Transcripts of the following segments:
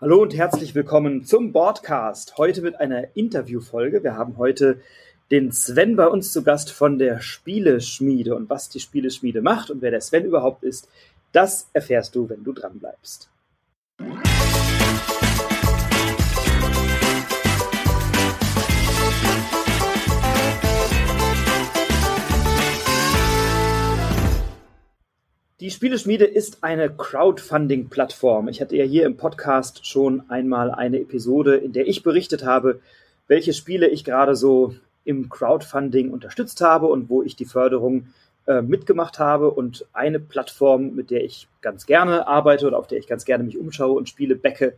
Hallo und herzlich willkommen zum Broadcast. Heute mit einer Interviewfolge. Wir haben heute den Sven bei uns zu Gast von der Spieleschmiede. Und was die Spieleschmiede macht und wer der Sven überhaupt ist, das erfährst du, wenn du dran bleibst. Die Spieleschmiede ist eine Crowdfunding-Plattform. Ich hatte ja hier im Podcast schon einmal eine Episode, in der ich berichtet habe, welche Spiele ich gerade so im Crowdfunding unterstützt habe und wo ich die Förderung äh, mitgemacht habe. Und eine Plattform, mit der ich ganz gerne arbeite oder auf der ich ganz gerne mich umschaue und Spiele backe,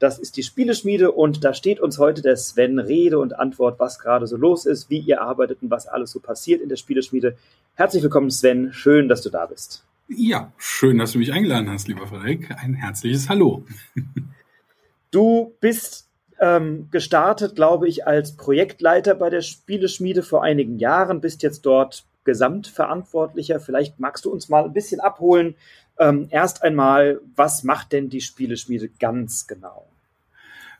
das ist die Spieleschmiede und da steht uns heute der Sven Rede und Antwort, was gerade so los ist, wie ihr arbeitet und was alles so passiert in der Spieleschmiede. Herzlich willkommen, Sven. Schön, dass du da bist. Ja, schön, dass du mich eingeladen hast, lieber Frederik. Ein herzliches Hallo. Du bist ähm, gestartet, glaube ich, als Projektleiter bei der Spieleschmiede vor einigen Jahren, bist jetzt dort Gesamtverantwortlicher. Vielleicht magst du uns mal ein bisschen abholen. Ähm, erst einmal, was macht denn die Spieleschmiede ganz genau?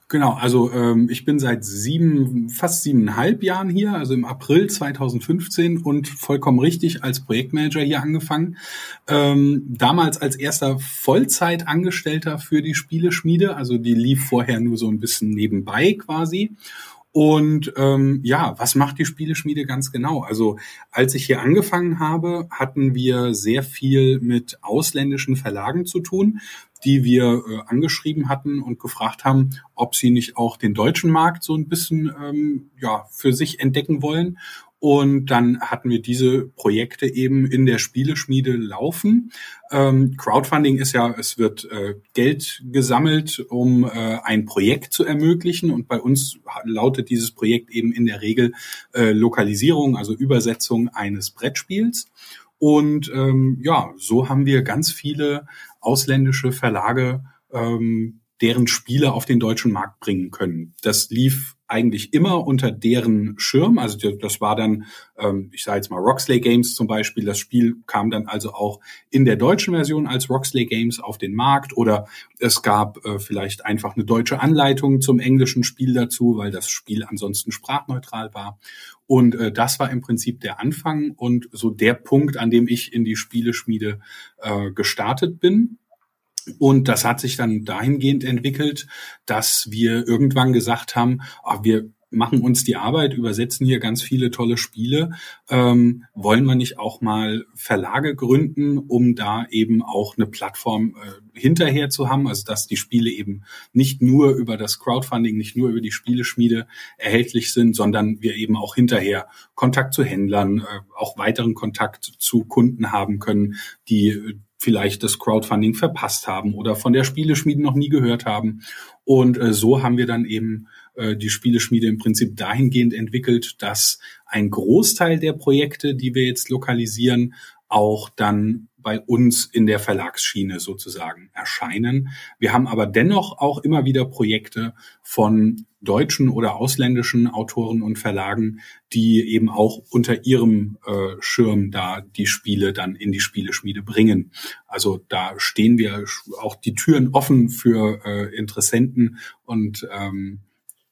Genau, also ähm, ich bin seit sieben, fast siebeneinhalb Jahren hier, also im April 2015 und vollkommen richtig als Projektmanager hier angefangen. Ähm, damals als erster Vollzeitangestellter für die Spieleschmiede, also die lief vorher nur so ein bisschen nebenbei quasi. Und ähm, ja, was macht die Spieleschmiede ganz genau? Also als ich hier angefangen habe, hatten wir sehr viel mit ausländischen Verlagen zu tun, die wir äh, angeschrieben hatten und gefragt haben, ob sie nicht auch den deutschen Markt so ein bisschen ähm, ja für sich entdecken wollen. Und dann hatten wir diese Projekte eben in der Spieleschmiede laufen. Ähm, Crowdfunding ist ja, es wird äh, Geld gesammelt, um äh, ein Projekt zu ermöglichen. Und bei uns lautet dieses Projekt eben in der Regel äh, Lokalisierung, also Übersetzung eines Brettspiels. Und ähm, ja, so haben wir ganz viele ausländische Verlage ähm, deren Spiele auf den deutschen Markt bringen können. Das lief eigentlich immer unter deren Schirm. Also das war dann, ähm, ich sage jetzt mal Roxley Games zum Beispiel. Das Spiel kam dann also auch in der deutschen Version als Roxley Games auf den Markt oder es gab äh, vielleicht einfach eine deutsche Anleitung zum englischen Spiel dazu, weil das Spiel ansonsten sprachneutral war. Und äh, das war im Prinzip der Anfang und so der Punkt, an dem ich in die Spieleschmiede äh, gestartet bin. Und das hat sich dann dahingehend entwickelt, dass wir irgendwann gesagt haben, ach, wir machen uns die Arbeit, übersetzen hier ganz viele tolle Spiele. Ähm, wollen wir nicht auch mal Verlage gründen, um da eben auch eine Plattform äh, hinterher zu haben, also dass die Spiele eben nicht nur über das Crowdfunding, nicht nur über die Spieleschmiede erhältlich sind, sondern wir eben auch hinterher Kontakt zu Händlern, äh, auch weiteren Kontakt zu Kunden haben können, die vielleicht das Crowdfunding verpasst haben oder von der Spieleschmiede noch nie gehört haben. Und äh, so haben wir dann eben äh, die Spieleschmiede im Prinzip dahingehend entwickelt, dass ein Großteil der Projekte, die wir jetzt lokalisieren, auch dann bei uns in der Verlagsschiene sozusagen erscheinen. Wir haben aber dennoch auch immer wieder Projekte von deutschen oder ausländischen Autoren und Verlagen, die eben auch unter ihrem äh, Schirm da die Spiele dann in die Spieleschmiede bringen. Also da stehen wir auch die Türen offen für äh, Interessenten und ähm,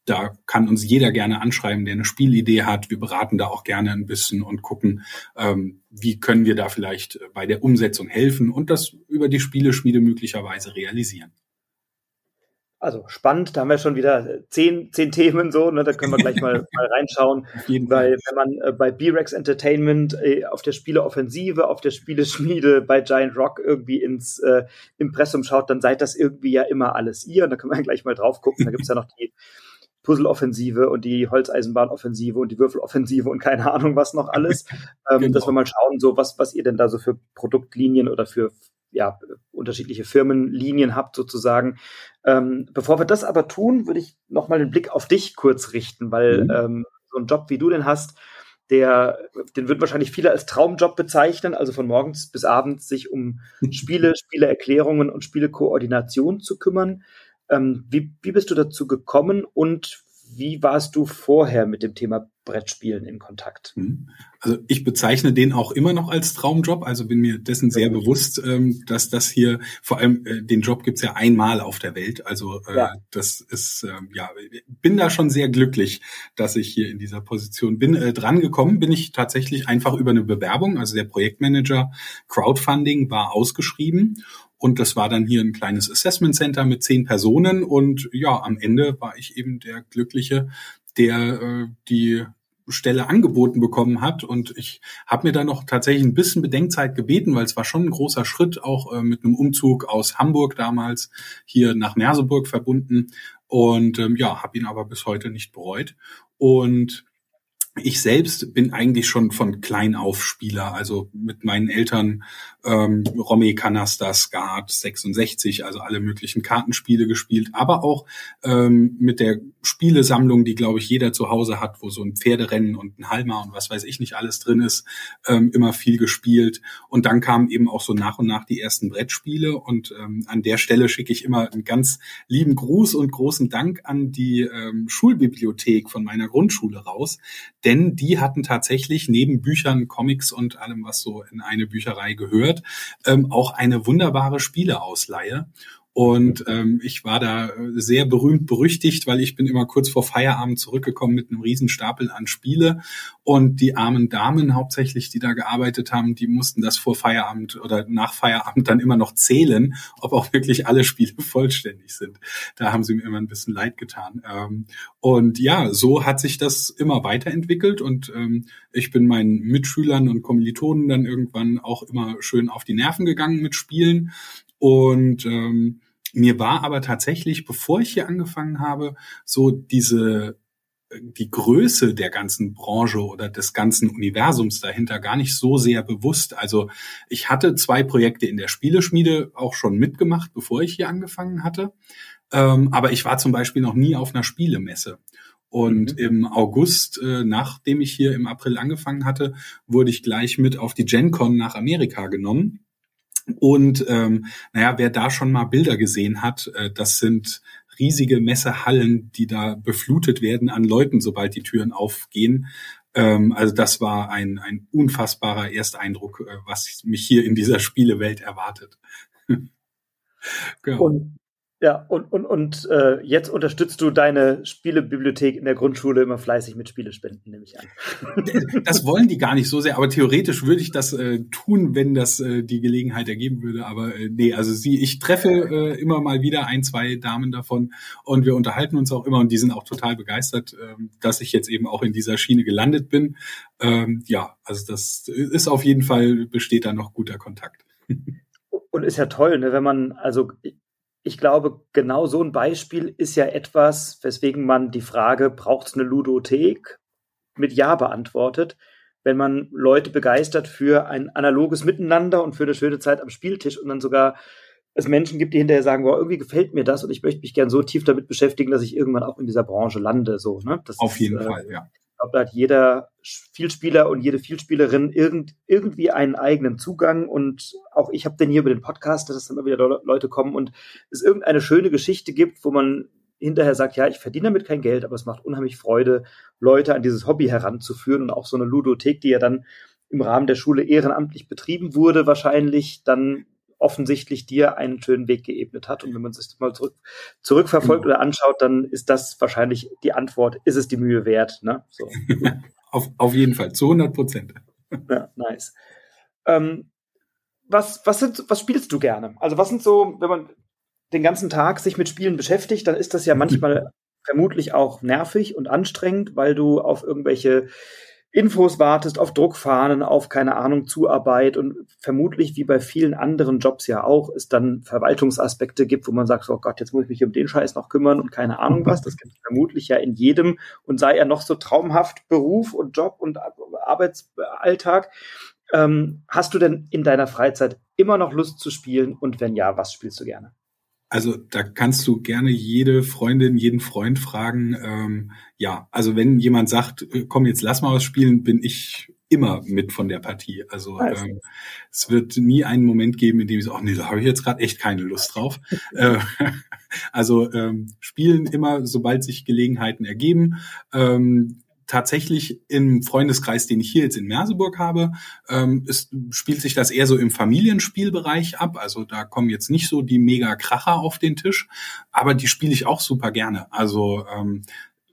da kann uns jeder gerne anschreiben, der eine Spielidee hat. Wir beraten da auch gerne ein bisschen und gucken, ähm, wie können wir da vielleicht bei der Umsetzung helfen und das über die Spieleschmiede möglicherweise realisieren. Also spannend, da haben wir schon wieder zehn, zehn Themen so, ne, da können wir gleich mal, mal reinschauen. Weil wenn man äh, bei B-Rex Entertainment äh, auf der Spieleoffensive, auf der Spieleschmiede, bei Giant Rock irgendwie ins äh, Impressum schaut, dann seid das irgendwie ja immer alles ihr. Und da können wir gleich mal drauf gucken. Da gibt's ja noch die Puzzle-Offensive und die Holzeisenbahn-Offensive und die Würfel-Offensive und keine Ahnung was noch alles. ähm, genau. Dass wir mal schauen, so was, was ihr denn da so für Produktlinien oder für ja, unterschiedliche Firmenlinien habt sozusagen. Ähm, bevor wir das aber tun, würde ich noch mal den Blick auf dich kurz richten, weil mhm. ähm, so ein Job wie du den hast, der, den würden wahrscheinlich viele als Traumjob bezeichnen, also von morgens bis abends sich um Spiele, Spieleerklärungen und Spielekoordination zu kümmern. Ähm, wie, wie bist du dazu gekommen und wie warst du vorher mit dem Thema Brettspielen in Kontakt? Mhm. Also ich bezeichne den auch immer noch als Traumjob, also bin mir dessen sehr ja. bewusst, ähm, dass das hier, vor allem äh, den Job gibt's ja einmal auf der Welt. Also äh, ja. das ist, äh, ja, bin da schon sehr glücklich, dass ich hier in dieser Position bin. Äh, dran gekommen bin ich tatsächlich einfach über eine Bewerbung, also der Projektmanager Crowdfunding war ausgeschrieben und das war dann hier ein kleines Assessment Center mit zehn Personen. Und ja, am Ende war ich eben der Glückliche, der äh, die Stelle angeboten bekommen hat. Und ich habe mir da noch tatsächlich ein bisschen Bedenkzeit gebeten, weil es war schon ein großer Schritt, auch äh, mit einem Umzug aus Hamburg damals hier nach Merseburg verbunden. Und ähm, ja, habe ihn aber bis heute nicht bereut. Und ich selbst bin eigentlich schon von klein auf Spieler, also mit meinen Eltern ähm, Romy Canaster, Skat, 66, also alle möglichen Kartenspiele gespielt, aber auch ähm, mit der Spielesammlung, die glaube ich jeder zu Hause hat, wo so ein Pferderennen und ein Halmer und was weiß ich nicht alles drin ist, ähm, immer viel gespielt. Und dann kamen eben auch so nach und nach die ersten Brettspiele und ähm, an der Stelle schicke ich immer einen ganz lieben Gruß und großen Dank an die ähm, Schulbibliothek von meiner Grundschule raus denn die hatten tatsächlich neben Büchern, Comics und allem, was so in eine Bücherei gehört, ähm, auch eine wunderbare Spieleausleihe. Und ähm, ich war da sehr berühmt berüchtigt, weil ich bin immer kurz vor Feierabend zurückgekommen mit einem Riesenstapel an Spiele. Und die armen Damen hauptsächlich, die da gearbeitet haben, die mussten das vor Feierabend oder nach Feierabend dann immer noch zählen, ob auch wirklich alle Spiele vollständig sind. Da haben sie mir immer ein bisschen leid getan. Ähm, und ja, so hat sich das immer weiterentwickelt. Und ähm, ich bin meinen Mitschülern und Kommilitonen dann irgendwann auch immer schön auf die Nerven gegangen mit Spielen. Und ähm, mir war aber tatsächlich, bevor ich hier angefangen habe, so diese die Größe der ganzen Branche oder des ganzen Universums dahinter gar nicht so sehr bewusst. Also ich hatte zwei Projekte in der Spieleschmiede auch schon mitgemacht, bevor ich hier angefangen hatte. Ähm, aber ich war zum Beispiel noch nie auf einer Spielemesse. Und mhm. im August, äh, nachdem ich hier im April angefangen hatte, wurde ich gleich mit auf die GenCon nach Amerika genommen. Und ähm, naja, wer da schon mal Bilder gesehen hat, äh, das sind riesige Messehallen, die da beflutet werden an Leuten, sobald die Türen aufgehen. Ähm, also das war ein, ein unfassbarer Ersteindruck, äh, was mich hier in dieser Spielewelt erwartet. genau. Und ja, und, und, und äh, jetzt unterstützt du deine Spielebibliothek in der Grundschule immer fleißig mit Spielespenden, nehme ich an. Das wollen die gar nicht so sehr, aber theoretisch würde ich das äh, tun, wenn das äh, die Gelegenheit ergeben würde. Aber äh, nee, also sie, ich treffe äh, immer mal wieder ein, zwei Damen davon und wir unterhalten uns auch immer und die sind auch total begeistert, äh, dass ich jetzt eben auch in dieser Schiene gelandet bin. Ähm, ja, also das ist auf jeden Fall, besteht da noch guter Kontakt. Und ist ja toll, ne, wenn man, also ich glaube, genau so ein Beispiel ist ja etwas, weswegen man die Frage, braucht es eine Ludothek, mit Ja beantwortet, wenn man Leute begeistert für ein analoges Miteinander und für eine schöne Zeit am Spieltisch und dann sogar es Menschen gibt, die hinterher sagen, wow, irgendwie gefällt mir das und ich möchte mich gern so tief damit beschäftigen, dass ich irgendwann auch in dieser Branche lande. So, ne? Das Auf jeden ist, äh, Fall, ja glaube, da hat jeder Vielspieler und jede Vielspielerin irgend, irgendwie einen eigenen Zugang. Und auch ich habe den hier über den Podcast, dass dann immer wieder Leute kommen und es irgendeine schöne Geschichte gibt, wo man hinterher sagt, ja, ich verdiene damit kein Geld, aber es macht unheimlich Freude, Leute an dieses Hobby heranzuführen und auch so eine Ludothek, die ja dann im Rahmen der Schule ehrenamtlich betrieben wurde, wahrscheinlich dann offensichtlich dir einen schönen Weg geebnet hat. Und wenn man sich das mal zurück, zurückverfolgt genau. oder anschaut, dann ist das wahrscheinlich die Antwort, ist es die Mühe wert? Ne? So. auf, auf jeden Fall, zu 100 Prozent. Ja, nice. Ähm, was, was, sind, was spielst du gerne? Also was sind so, wenn man den ganzen Tag sich mit Spielen beschäftigt, dann ist das ja manchmal vermutlich auch nervig und anstrengend, weil du auf irgendwelche Infos wartest, auf Druckfahnen, auf keine Ahnung, Zuarbeit und vermutlich wie bei vielen anderen Jobs ja auch, es dann Verwaltungsaspekte gibt, wo man sagt, oh Gott, jetzt muss ich mich um den Scheiß noch kümmern und keine Ahnung was. Das gibt es vermutlich ja in jedem und sei er noch so traumhaft Beruf und Job und Arbeitsalltag. Ähm, hast du denn in deiner Freizeit immer noch Lust zu spielen und wenn ja, was spielst du gerne? Also da kannst du gerne jede Freundin, jeden Freund fragen. Ähm, ja, also wenn jemand sagt, äh, komm, jetzt lass mal was spielen, bin ich immer mit von der Partie. Also ähm, es wird nie einen Moment geben, in dem ich so, ach nee, da habe ich jetzt gerade echt keine Lust drauf. Äh, also ähm, spielen immer, sobald sich Gelegenheiten ergeben. Ähm, tatsächlich im Freundeskreis, den ich hier jetzt in Merseburg habe, ähm, ist, spielt sich das eher so im Familienspielbereich ab. Also da kommen jetzt nicht so die mega Kracher auf den Tisch, aber die spiele ich auch super gerne. Also ähm,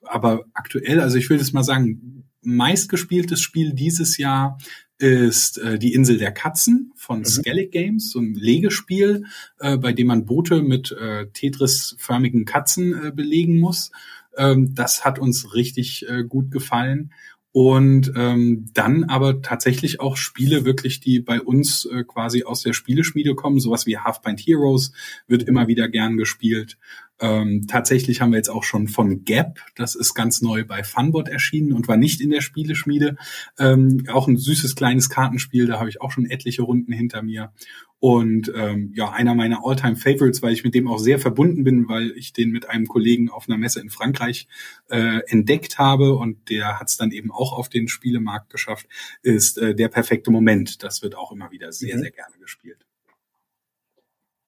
aber aktuell, also ich will das mal sagen, meistgespieltes Spiel dieses Jahr ist äh, die Insel der Katzen von mhm. Skellig Games, so ein Legespiel, äh, bei dem man Boote mit äh, Tetris-förmigen Katzen äh, belegen muss. Ähm, das hat uns richtig äh, gut gefallen. Und ähm, dann aber tatsächlich auch Spiele wirklich, die bei uns äh, quasi aus der Spieleschmiede kommen, sowas wie Half-Pint Heroes wird immer wieder gern gespielt. Ähm, tatsächlich haben wir jetzt auch schon von Gap, das ist ganz neu bei Funbot erschienen und war nicht in der Spieleschmiede. Ähm, auch ein süßes kleines Kartenspiel, da habe ich auch schon etliche Runden hinter mir. Und ähm, ja, einer meiner Alltime favorites weil ich mit dem auch sehr verbunden bin, weil ich den mit einem Kollegen auf einer Messe in Frankreich äh, entdeckt habe und der hat es dann eben auch auf den Spielemarkt geschafft, ist äh, der perfekte Moment. Das wird auch immer wieder sehr, mhm. sehr gerne gespielt.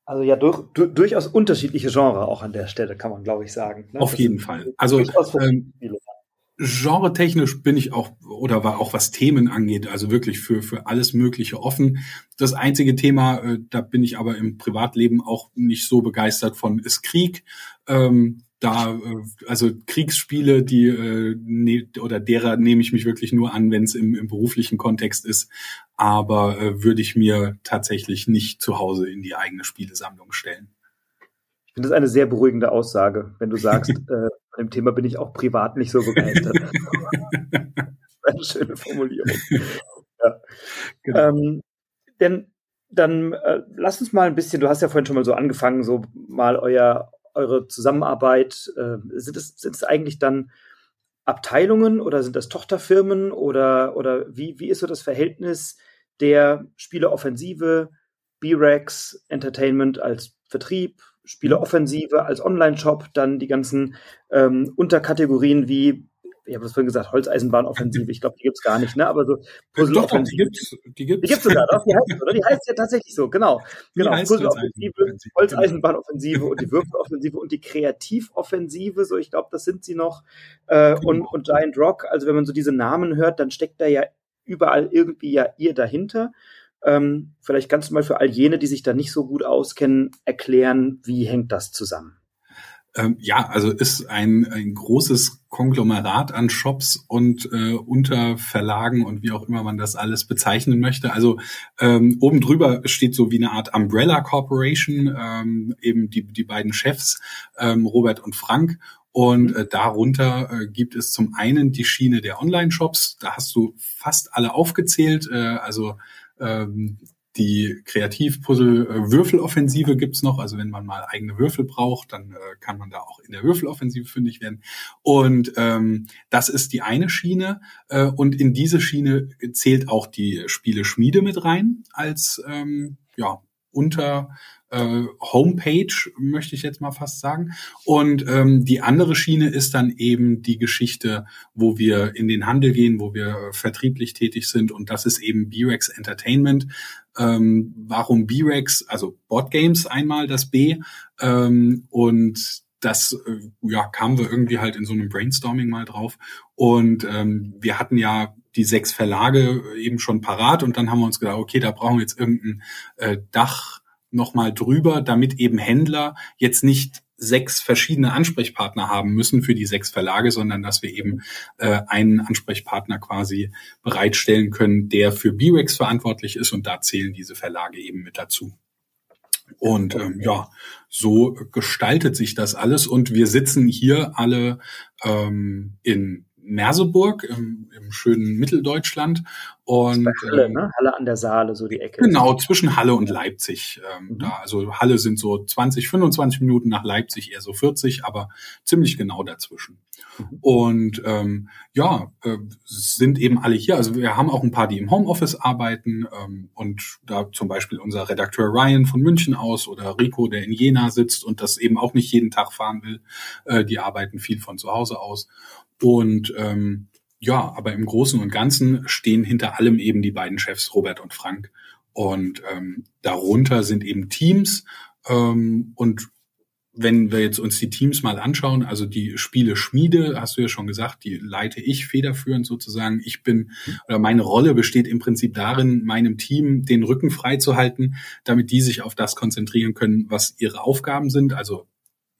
Also ja, durch, du, durchaus unterschiedliche Genre auch an der Stelle, kann man, glaube ich, sagen. Ne? Auf das jeden Fall. Also ähm, genre-technisch bin ich auch, oder war auch was Themen angeht, also wirklich für, für alles Mögliche offen. Das einzige Thema, äh, da bin ich aber im Privatleben auch nicht so begeistert von, ist Krieg. Ähm, da, äh, also Kriegsspiele, die äh, ne, oder derer nehme ich mich wirklich nur an, wenn es im, im beruflichen Kontext ist. Aber äh, würde ich mir tatsächlich nicht zu Hause in die eigene Spielesammlung stellen. Ich finde das eine sehr beruhigende Aussage, wenn du sagst, äh, dem Thema bin ich auch privat nicht so begeistert. eine schöne Formulierung. Ja. Genau. Ähm, denn dann äh, lass uns mal ein bisschen, du hast ja vorhin schon mal so angefangen, so mal euer eure Zusammenarbeit? Äh, sind, es, sind es eigentlich dann Abteilungen oder sind das Tochterfirmen oder, oder wie, wie ist so das Verhältnis der Spieleoffensive, B-Rex Entertainment als Vertrieb, Spieleoffensive als Online-Shop, dann die ganzen ähm, Unterkategorien wie ich habe das vorhin gesagt, Holzeisenbahnoffensive, ich glaube, die gibt's gar nicht, ne? Aber so Puzzle-Offensive. Die. Die gibt's sogar, doch, die heißt, oder? Die heißt ja tatsächlich so, genau. Genau, Puzzle-Offensive, Holzeisenbahnoffensive und die Würfeloffensive und die Kreativoffensive, so ich glaube, das sind sie noch. Äh, genau. und, und Giant Rock, also wenn man so diese Namen hört, dann steckt da ja überall irgendwie ja ihr dahinter. Ähm, vielleicht kannst du mal für all jene, die sich da nicht so gut auskennen, erklären, wie hängt das zusammen? Ähm, ja, also ist ein, ein großes Konglomerat an Shops und äh, Unterverlagen und wie auch immer man das alles bezeichnen möchte. Also ähm, oben drüber steht so wie eine Art Umbrella Corporation, ähm, eben die, die beiden Chefs, ähm, Robert und Frank. Und äh, darunter äh, gibt es zum einen die Schiene der Online-Shops. Da hast du fast alle aufgezählt. Äh, also ähm, die Kreativpuzzle-Würfeloffensive gibt's noch. Also wenn man mal eigene Würfel braucht, dann äh, kann man da auch in der Würfeloffensive fündig werden. Und ähm, das ist die eine Schiene. Äh, und in diese Schiene zählt auch die Spiele-Schmiede mit rein als ähm, ja, unter äh, Homepage, möchte ich jetzt mal fast sagen. Und ähm, die andere Schiene ist dann eben die Geschichte, wo wir in den Handel gehen, wo wir vertrieblich tätig sind. Und das ist eben B-Rex Entertainment. Ähm, warum B-Rex? Also Board Games einmal das B. Ähm, und das äh, ja kamen wir irgendwie halt in so einem Brainstorming mal drauf und ähm, wir hatten ja die sechs Verlage eben schon parat und dann haben wir uns gedacht, okay, da brauchen wir jetzt irgendein äh, Dach nochmal drüber, damit eben Händler jetzt nicht sechs verschiedene Ansprechpartner haben müssen für die sechs Verlage, sondern dass wir eben äh, einen Ansprechpartner quasi bereitstellen können, der für B-Rex verantwortlich ist und da zählen diese Verlage eben mit dazu. Und ähm, ja, so gestaltet sich das alles und wir sitzen hier alle ähm, in Merseburg im, im schönen Mitteldeutschland. Und, Halle, ähm, ne? Halle an der Saale, so die Ecke. Genau, zwischen Halle und Leipzig. Ähm, mhm. da, also Halle sind so 20, 25 Minuten nach Leipzig eher so 40, aber ziemlich genau dazwischen. Mhm. Und ähm, ja, äh, sind eben alle hier. Also wir haben auch ein paar, die im Homeoffice arbeiten ähm, und da zum Beispiel unser Redakteur Ryan von München aus oder Rico, der in Jena sitzt und das eben auch nicht jeden Tag fahren will. Äh, die arbeiten viel von zu Hause aus. Und ähm, ja, aber im Großen und Ganzen stehen hinter allem eben die beiden Chefs Robert und Frank. Und ähm, darunter sind eben Teams ähm, und wenn wir jetzt uns die Teams mal anschauen, also die Spiele Schmiede, hast du ja schon gesagt, die leite ich federführend sozusagen. Ich bin, oder meine Rolle besteht im Prinzip darin, meinem Team den Rücken frei zu halten, damit die sich auf das konzentrieren können, was ihre Aufgaben sind. Also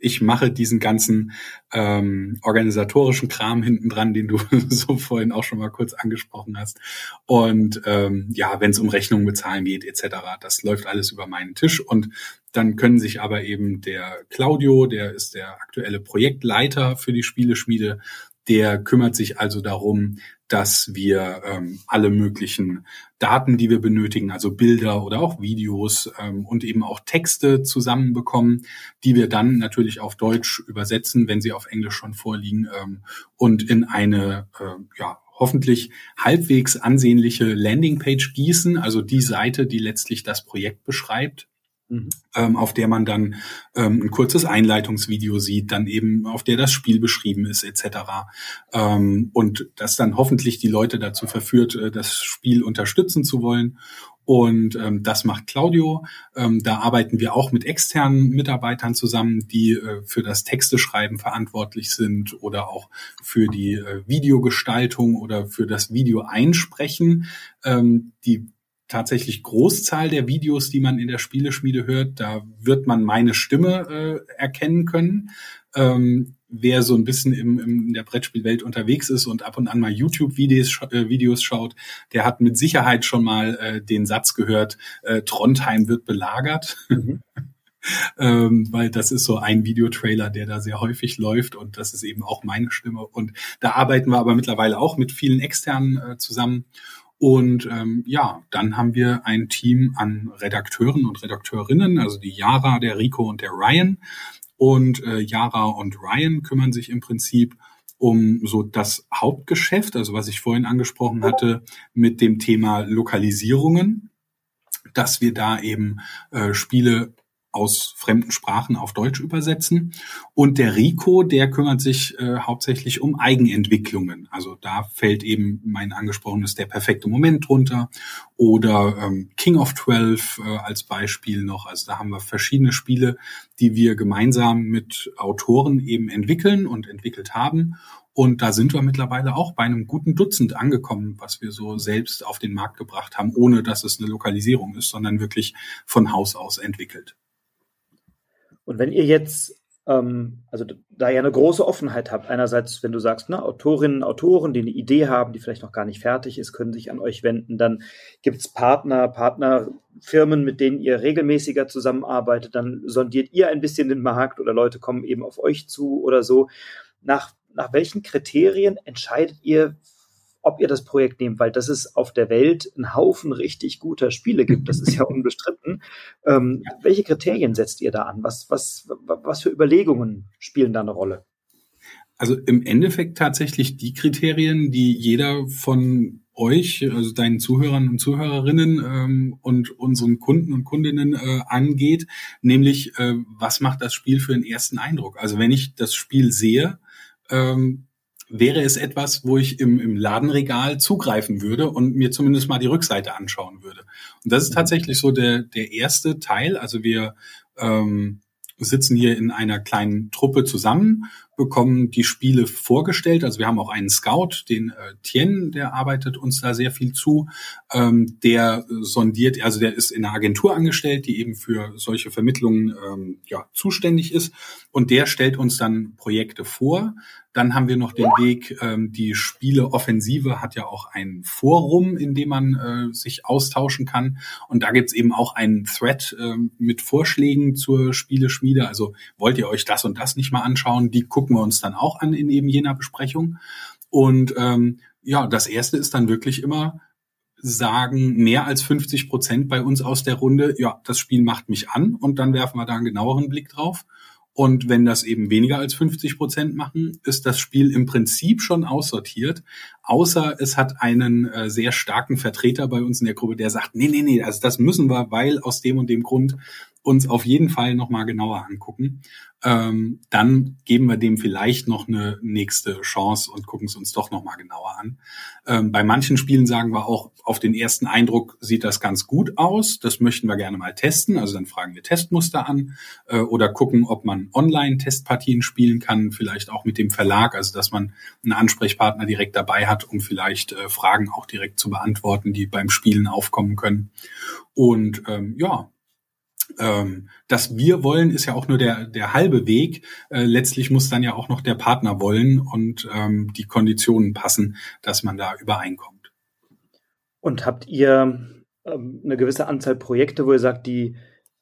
ich mache diesen ganzen ähm, organisatorischen Kram hinten dran, den du so vorhin auch schon mal kurz angesprochen hast. Und ähm, ja, wenn es um Rechnungen bezahlen geht etc., das läuft alles über meinen Tisch. Und dann können sich aber eben der Claudio, der ist der aktuelle Projektleiter für die Spieleschmiede, der kümmert sich also darum, dass wir ähm, alle möglichen Daten, die wir benötigen, also Bilder oder auch Videos ähm, und eben auch Texte zusammenbekommen, die wir dann natürlich auf Deutsch übersetzen, wenn sie auf Englisch schon vorliegen ähm, und in eine äh, ja hoffentlich halbwegs ansehnliche Landingpage gießen, also die Seite, die letztlich das Projekt beschreibt Mhm. Ähm, auf der man dann ähm, ein kurzes Einleitungsvideo sieht, dann eben auf der das Spiel beschrieben ist etc. Ähm, und das dann hoffentlich die Leute dazu verführt, äh, das Spiel unterstützen zu wollen. Und ähm, das macht Claudio. Ähm, da arbeiten wir auch mit externen Mitarbeitern zusammen, die äh, für das Texteschreiben verantwortlich sind oder auch für die äh, Videogestaltung oder für das Video einsprechen. Ähm, die tatsächlich Großzahl der Videos, die man in der Spieleschmiede hört, da wird man meine Stimme äh, erkennen können. Ähm, wer so ein bisschen im, im, in der Brettspielwelt unterwegs ist und ab und an mal YouTube-Videos äh, Videos schaut, der hat mit Sicherheit schon mal äh, den Satz gehört, äh, Trondheim wird belagert. Mhm. ähm, weil das ist so ein Videotrailer, der da sehr häufig läuft und das ist eben auch meine Stimme. Und da arbeiten wir aber mittlerweile auch mit vielen externen äh, zusammen und ähm, ja, dann haben wir ein Team an Redakteuren und Redakteurinnen, also die Yara, der Rico und der Ryan. Und äh, Yara und Ryan kümmern sich im Prinzip um so das Hauptgeschäft, also was ich vorhin angesprochen hatte, mit dem Thema Lokalisierungen, dass wir da eben äh, Spiele aus fremden Sprachen auf Deutsch übersetzen. Und der Rico, der kümmert sich äh, hauptsächlich um Eigenentwicklungen. Also da fällt eben mein angesprochenes Der perfekte Moment drunter oder ähm, King of Twelve äh, als Beispiel noch. Also da haben wir verschiedene Spiele, die wir gemeinsam mit Autoren eben entwickeln und entwickelt haben. Und da sind wir mittlerweile auch bei einem guten Dutzend angekommen, was wir so selbst auf den Markt gebracht haben, ohne dass es eine Lokalisierung ist, sondern wirklich von Haus aus entwickelt. Und wenn ihr jetzt, ähm, also da ihr eine große Offenheit habt, einerseits, wenn du sagst, ne, Autorinnen, Autoren, die eine Idee haben, die vielleicht noch gar nicht fertig ist, können sich an euch wenden, dann gibt's Partner, Partnerfirmen, mit denen ihr regelmäßiger zusammenarbeitet, dann sondiert ihr ein bisschen den Markt oder Leute kommen eben auf euch zu oder so. Nach, nach welchen Kriterien entscheidet ihr, ob ihr das Projekt nehmt, weil das es auf der Welt einen Haufen richtig guter Spiele gibt, das ist ja unbestritten. Ähm. Welche Kriterien setzt ihr da an? Was, was, was für Überlegungen spielen da eine Rolle? Also im Endeffekt tatsächlich die Kriterien, die jeder von euch, also deinen Zuhörern und Zuhörerinnen ähm, und unseren Kunden und Kundinnen äh, angeht, nämlich äh, was macht das Spiel für einen ersten Eindruck? Also wenn ich das Spiel sehe, ähm, wäre es etwas, wo ich im, im Ladenregal zugreifen würde und mir zumindest mal die Rückseite anschauen würde. Und das ist mhm. tatsächlich so der, der erste Teil. Also wir ähm, sitzen hier in einer kleinen Truppe zusammen, bekommen die Spiele vorgestellt. Also wir haben auch einen Scout, den äh, Tien, der arbeitet uns da sehr viel zu. Ähm, der sondiert, also der ist in einer Agentur angestellt, die eben für solche Vermittlungen ähm, ja, zuständig ist. Und der stellt uns dann Projekte vor. Dann haben wir noch den Weg, ähm, die Spieleoffensive hat ja auch ein Forum, in dem man äh, sich austauschen kann. Und da gibt's eben auch einen Thread äh, mit Vorschlägen zur Spieleschmiede. Also wollt ihr euch das und das nicht mal anschauen? Die gucken wir uns dann auch an in eben jener Besprechung. Und ähm, ja, das erste ist dann wirklich immer, sagen mehr als 50 Prozent bei uns aus der Runde, ja, das Spiel macht mich an und dann werfen wir da einen genaueren Blick drauf. Und wenn das eben weniger als 50 Prozent machen, ist das Spiel im Prinzip schon aussortiert, außer es hat einen äh, sehr starken Vertreter bei uns in der Gruppe, der sagt, nee, nee, nee, also das müssen wir, weil aus dem und dem Grund uns auf jeden Fall nochmal genauer angucken. Ähm, dann geben wir dem vielleicht noch eine nächste Chance und gucken es uns doch nochmal genauer an. Ähm, bei manchen Spielen sagen wir auch, auf den ersten Eindruck sieht das ganz gut aus. Das möchten wir gerne mal testen. Also dann fragen wir Testmuster an äh, oder gucken, ob man Online-Testpartien spielen kann, vielleicht auch mit dem Verlag, also dass man einen Ansprechpartner direkt dabei hat, um vielleicht äh, Fragen auch direkt zu beantworten, die beim Spielen aufkommen können. Und ähm, ja, ähm, das wir wollen, ist ja auch nur der, der halbe Weg. Äh, letztlich muss dann ja auch noch der Partner wollen und ähm, die Konditionen passen, dass man da übereinkommt. Und habt ihr ähm, eine gewisse Anzahl Projekte, wo ihr sagt, die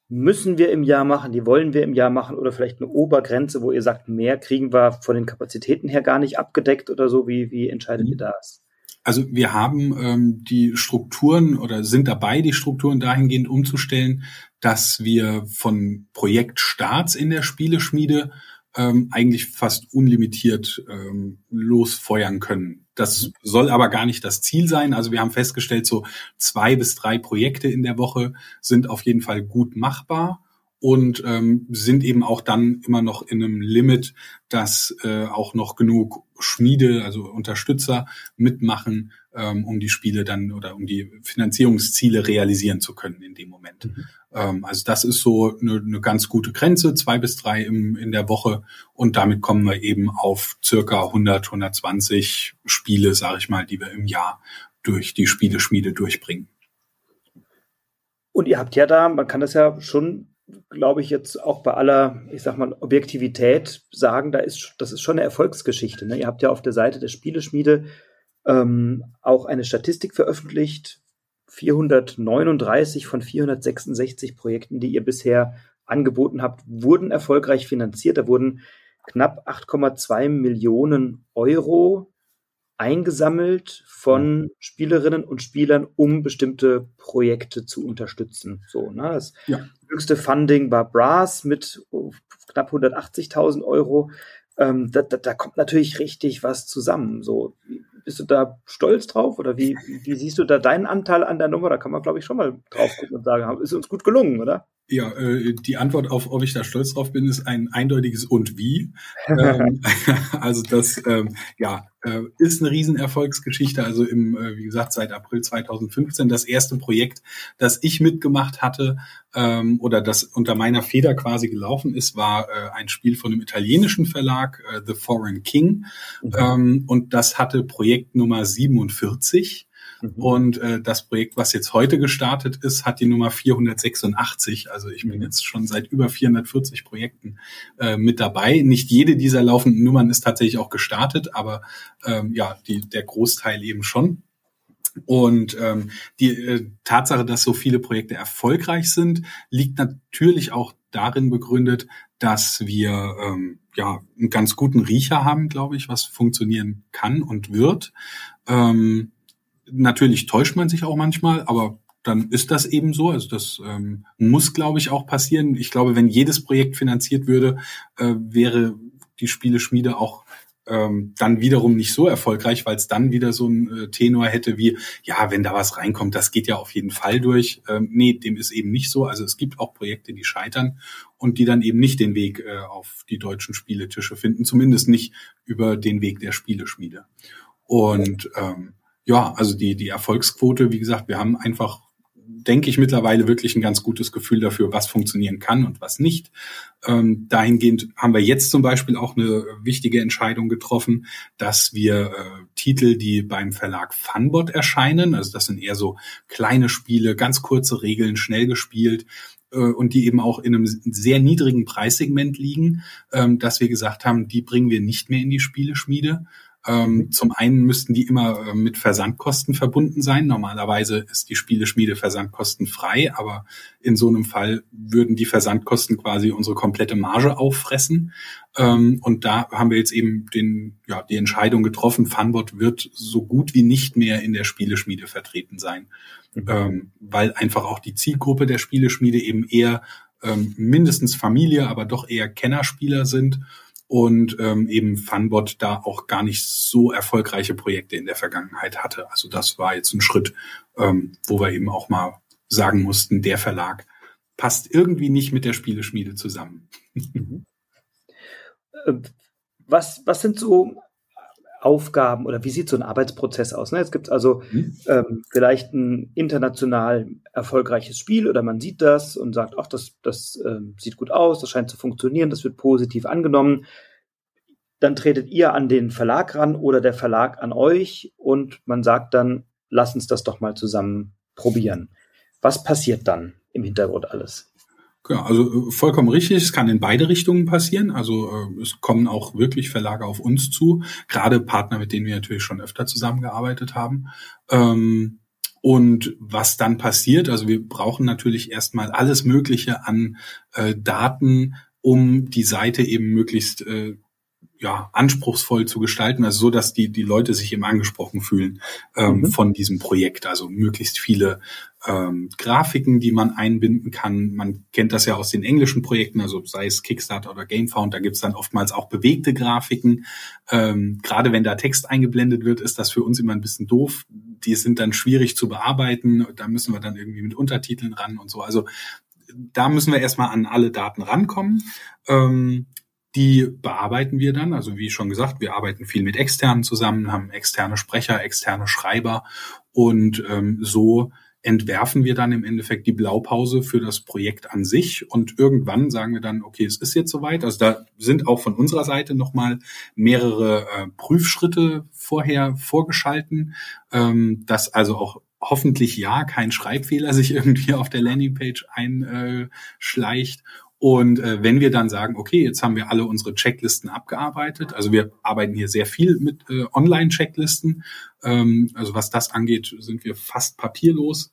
müssen wir im Jahr machen, die wollen wir im Jahr machen oder vielleicht eine Obergrenze, wo ihr sagt, mehr kriegen wir von den Kapazitäten her gar nicht abgedeckt oder so? Wie, wie entscheidet mhm. ihr das? Also wir haben ähm, die Strukturen oder sind dabei, die Strukturen dahingehend umzustellen, dass wir von Projektstarts in der Spieleschmiede ähm, eigentlich fast unlimitiert ähm, losfeuern können. Das soll aber gar nicht das Ziel sein. Also wir haben festgestellt, so zwei bis drei Projekte in der Woche sind auf jeden Fall gut machbar und ähm, sind eben auch dann immer noch in einem Limit, dass äh, auch noch genug Schmiede, also Unterstützer mitmachen, ähm, um die Spiele dann oder um die Finanzierungsziele realisieren zu können in dem Moment. Mhm. Ähm, also das ist so eine, eine ganz gute Grenze, zwei bis drei im, in der Woche und damit kommen wir eben auf circa 100, 120 Spiele, sage ich mal, die wir im Jahr durch die Spieleschmiede durchbringen. Und ihr habt ja da, man kann das ja schon glaube ich, jetzt auch bei aller, ich sag mal, Objektivität sagen, da ist, das ist schon eine Erfolgsgeschichte. Ne? Ihr habt ja auf der Seite der Spieleschmiede ähm, auch eine Statistik veröffentlicht. 439 von 466 Projekten, die ihr bisher angeboten habt, wurden erfolgreich finanziert. Da wurden knapp 8,2 Millionen Euro eingesammelt von. Spielerinnen und Spielern, um bestimmte Projekte zu unterstützen. So, ne? Das ja. höchste Funding war Brass mit knapp 180.000 Euro. Ähm, da, da, da kommt natürlich richtig was zusammen. So, bist du da stolz drauf oder wie, wie siehst du da deinen Anteil an der Nummer? Da kann man, glaube ich, schon mal drauf gucken und sagen, ist uns gut gelungen, oder? Ja, äh, die Antwort auf, ob ich da stolz drauf bin, ist ein eindeutiges und wie. ähm, also das, ähm, ja, äh, ist eine Riesenerfolgsgeschichte. Also im, äh, wie gesagt, seit April 2015 das erste Projekt, das ich mitgemacht hatte ähm, oder das unter meiner Feder quasi gelaufen ist, war äh, ein Spiel von einem italienischen Verlag, äh, The Foreign King. Mhm. Ähm, und das hatte Projekt Nummer 47. Mhm. Und äh, das Projekt, was jetzt heute gestartet ist, hat die Nummer 486. Also ich bin mhm. jetzt schon seit über 440 Projekten äh, mit dabei. Nicht jede dieser laufenden Nummern ist tatsächlich auch gestartet, aber ähm, ja, die, der Großteil eben schon. Und ähm, die äh, Tatsache, dass so viele Projekte erfolgreich sind, liegt natürlich auch darin begründet, dass wir ähm, ja einen ganz guten Riecher haben, glaube ich, was funktionieren kann und wird. Ähm, natürlich täuscht man sich auch manchmal, aber dann ist das eben so. Also das ähm, muss, glaube ich, auch passieren. Ich glaube, wenn jedes Projekt finanziert würde, äh, wäre die Spieleschmiede auch ähm, dann wiederum nicht so erfolgreich, weil es dann wieder so ein äh, Tenor hätte wie, ja, wenn da was reinkommt, das geht ja auf jeden Fall durch. Ähm, nee, dem ist eben nicht so. Also es gibt auch Projekte, die scheitern und die dann eben nicht den Weg äh, auf die deutschen Spieletische finden, zumindest nicht über den Weg der Spieleschmiede. Und ähm, ja, also die, die Erfolgsquote, wie gesagt, wir haben einfach, denke ich, mittlerweile wirklich ein ganz gutes Gefühl dafür, was funktionieren kann und was nicht. Ähm, dahingehend haben wir jetzt zum Beispiel auch eine wichtige Entscheidung getroffen, dass wir äh, Titel, die beim Verlag Funbot erscheinen, also das sind eher so kleine Spiele, ganz kurze Regeln, schnell gespielt, äh, und die eben auch in einem sehr niedrigen Preissegment liegen, ähm, dass wir gesagt haben, die bringen wir nicht mehr in die Spieleschmiede, ähm, mhm. zum einen müssten die immer äh, mit Versandkosten verbunden sein. Normalerweise ist die Spieleschmiede versandkostenfrei, aber in so einem Fall würden die Versandkosten quasi unsere komplette Marge auffressen. Ähm, und da haben wir jetzt eben den, ja, die Entscheidung getroffen, Funbot wird so gut wie nicht mehr in der Spieleschmiede vertreten sein, mhm. ähm, weil einfach auch die Zielgruppe der Spieleschmiede eben eher ähm, mindestens Familie, aber doch eher Kennerspieler sind und ähm, eben Funbot da auch gar nicht so erfolgreiche Projekte in der Vergangenheit hatte. Also das war jetzt ein Schritt, ähm, wo wir eben auch mal sagen mussten, der Verlag passt irgendwie nicht mit der Spieleschmiede zusammen. Mhm. Äh, was, was sind so Aufgaben oder wie sieht so ein Arbeitsprozess aus? Ne? Jetzt gibt es also mhm. ähm, vielleicht ein international erfolgreiches Spiel oder man sieht das und sagt, ach, das, das ähm, sieht gut aus, das scheint zu funktionieren, das wird positiv angenommen. Dann tretet ihr an den Verlag ran oder der Verlag an euch und man sagt dann, lass uns das doch mal zusammen probieren. Was passiert dann im Hintergrund alles? Genau, also äh, vollkommen richtig. Es kann in beide Richtungen passieren. Also äh, es kommen auch wirklich Verlage auf uns zu, gerade Partner, mit denen wir natürlich schon öfter zusammengearbeitet haben. Ähm, und was dann passiert, also wir brauchen natürlich erstmal alles Mögliche an äh, Daten, um die Seite eben möglichst äh, ja, anspruchsvoll zu gestalten, also so, dass die, die Leute sich eben angesprochen fühlen ähm, mhm. von diesem Projekt. Also möglichst viele ähm, Grafiken, die man einbinden kann. Man kennt das ja aus den englischen Projekten, also sei es Kickstarter oder Gamefound, da gibt's dann oftmals auch bewegte Grafiken. Ähm, gerade wenn da Text eingeblendet wird, ist das für uns immer ein bisschen doof. Die sind dann schwierig zu bearbeiten. Da müssen wir dann irgendwie mit Untertiteln ran und so. Also da müssen wir erstmal an alle Daten rankommen. Ähm, die bearbeiten wir dann. Also wie schon gesagt, wir arbeiten viel mit externen zusammen, haben externe Sprecher, externe Schreiber und ähm, so entwerfen wir dann im Endeffekt die Blaupause für das Projekt an sich und irgendwann sagen wir dann, okay, es ist jetzt soweit. Also da sind auch von unserer Seite nochmal mehrere äh, Prüfschritte vorher vorgeschalten, ähm, dass also auch hoffentlich ja kein Schreibfehler sich irgendwie auf der Landingpage einschleicht und äh, wenn wir dann sagen, okay, jetzt haben wir alle unsere Checklisten abgearbeitet, also wir arbeiten hier sehr viel mit äh, Online-Checklisten, ähm, also was das angeht, sind wir fast papierlos.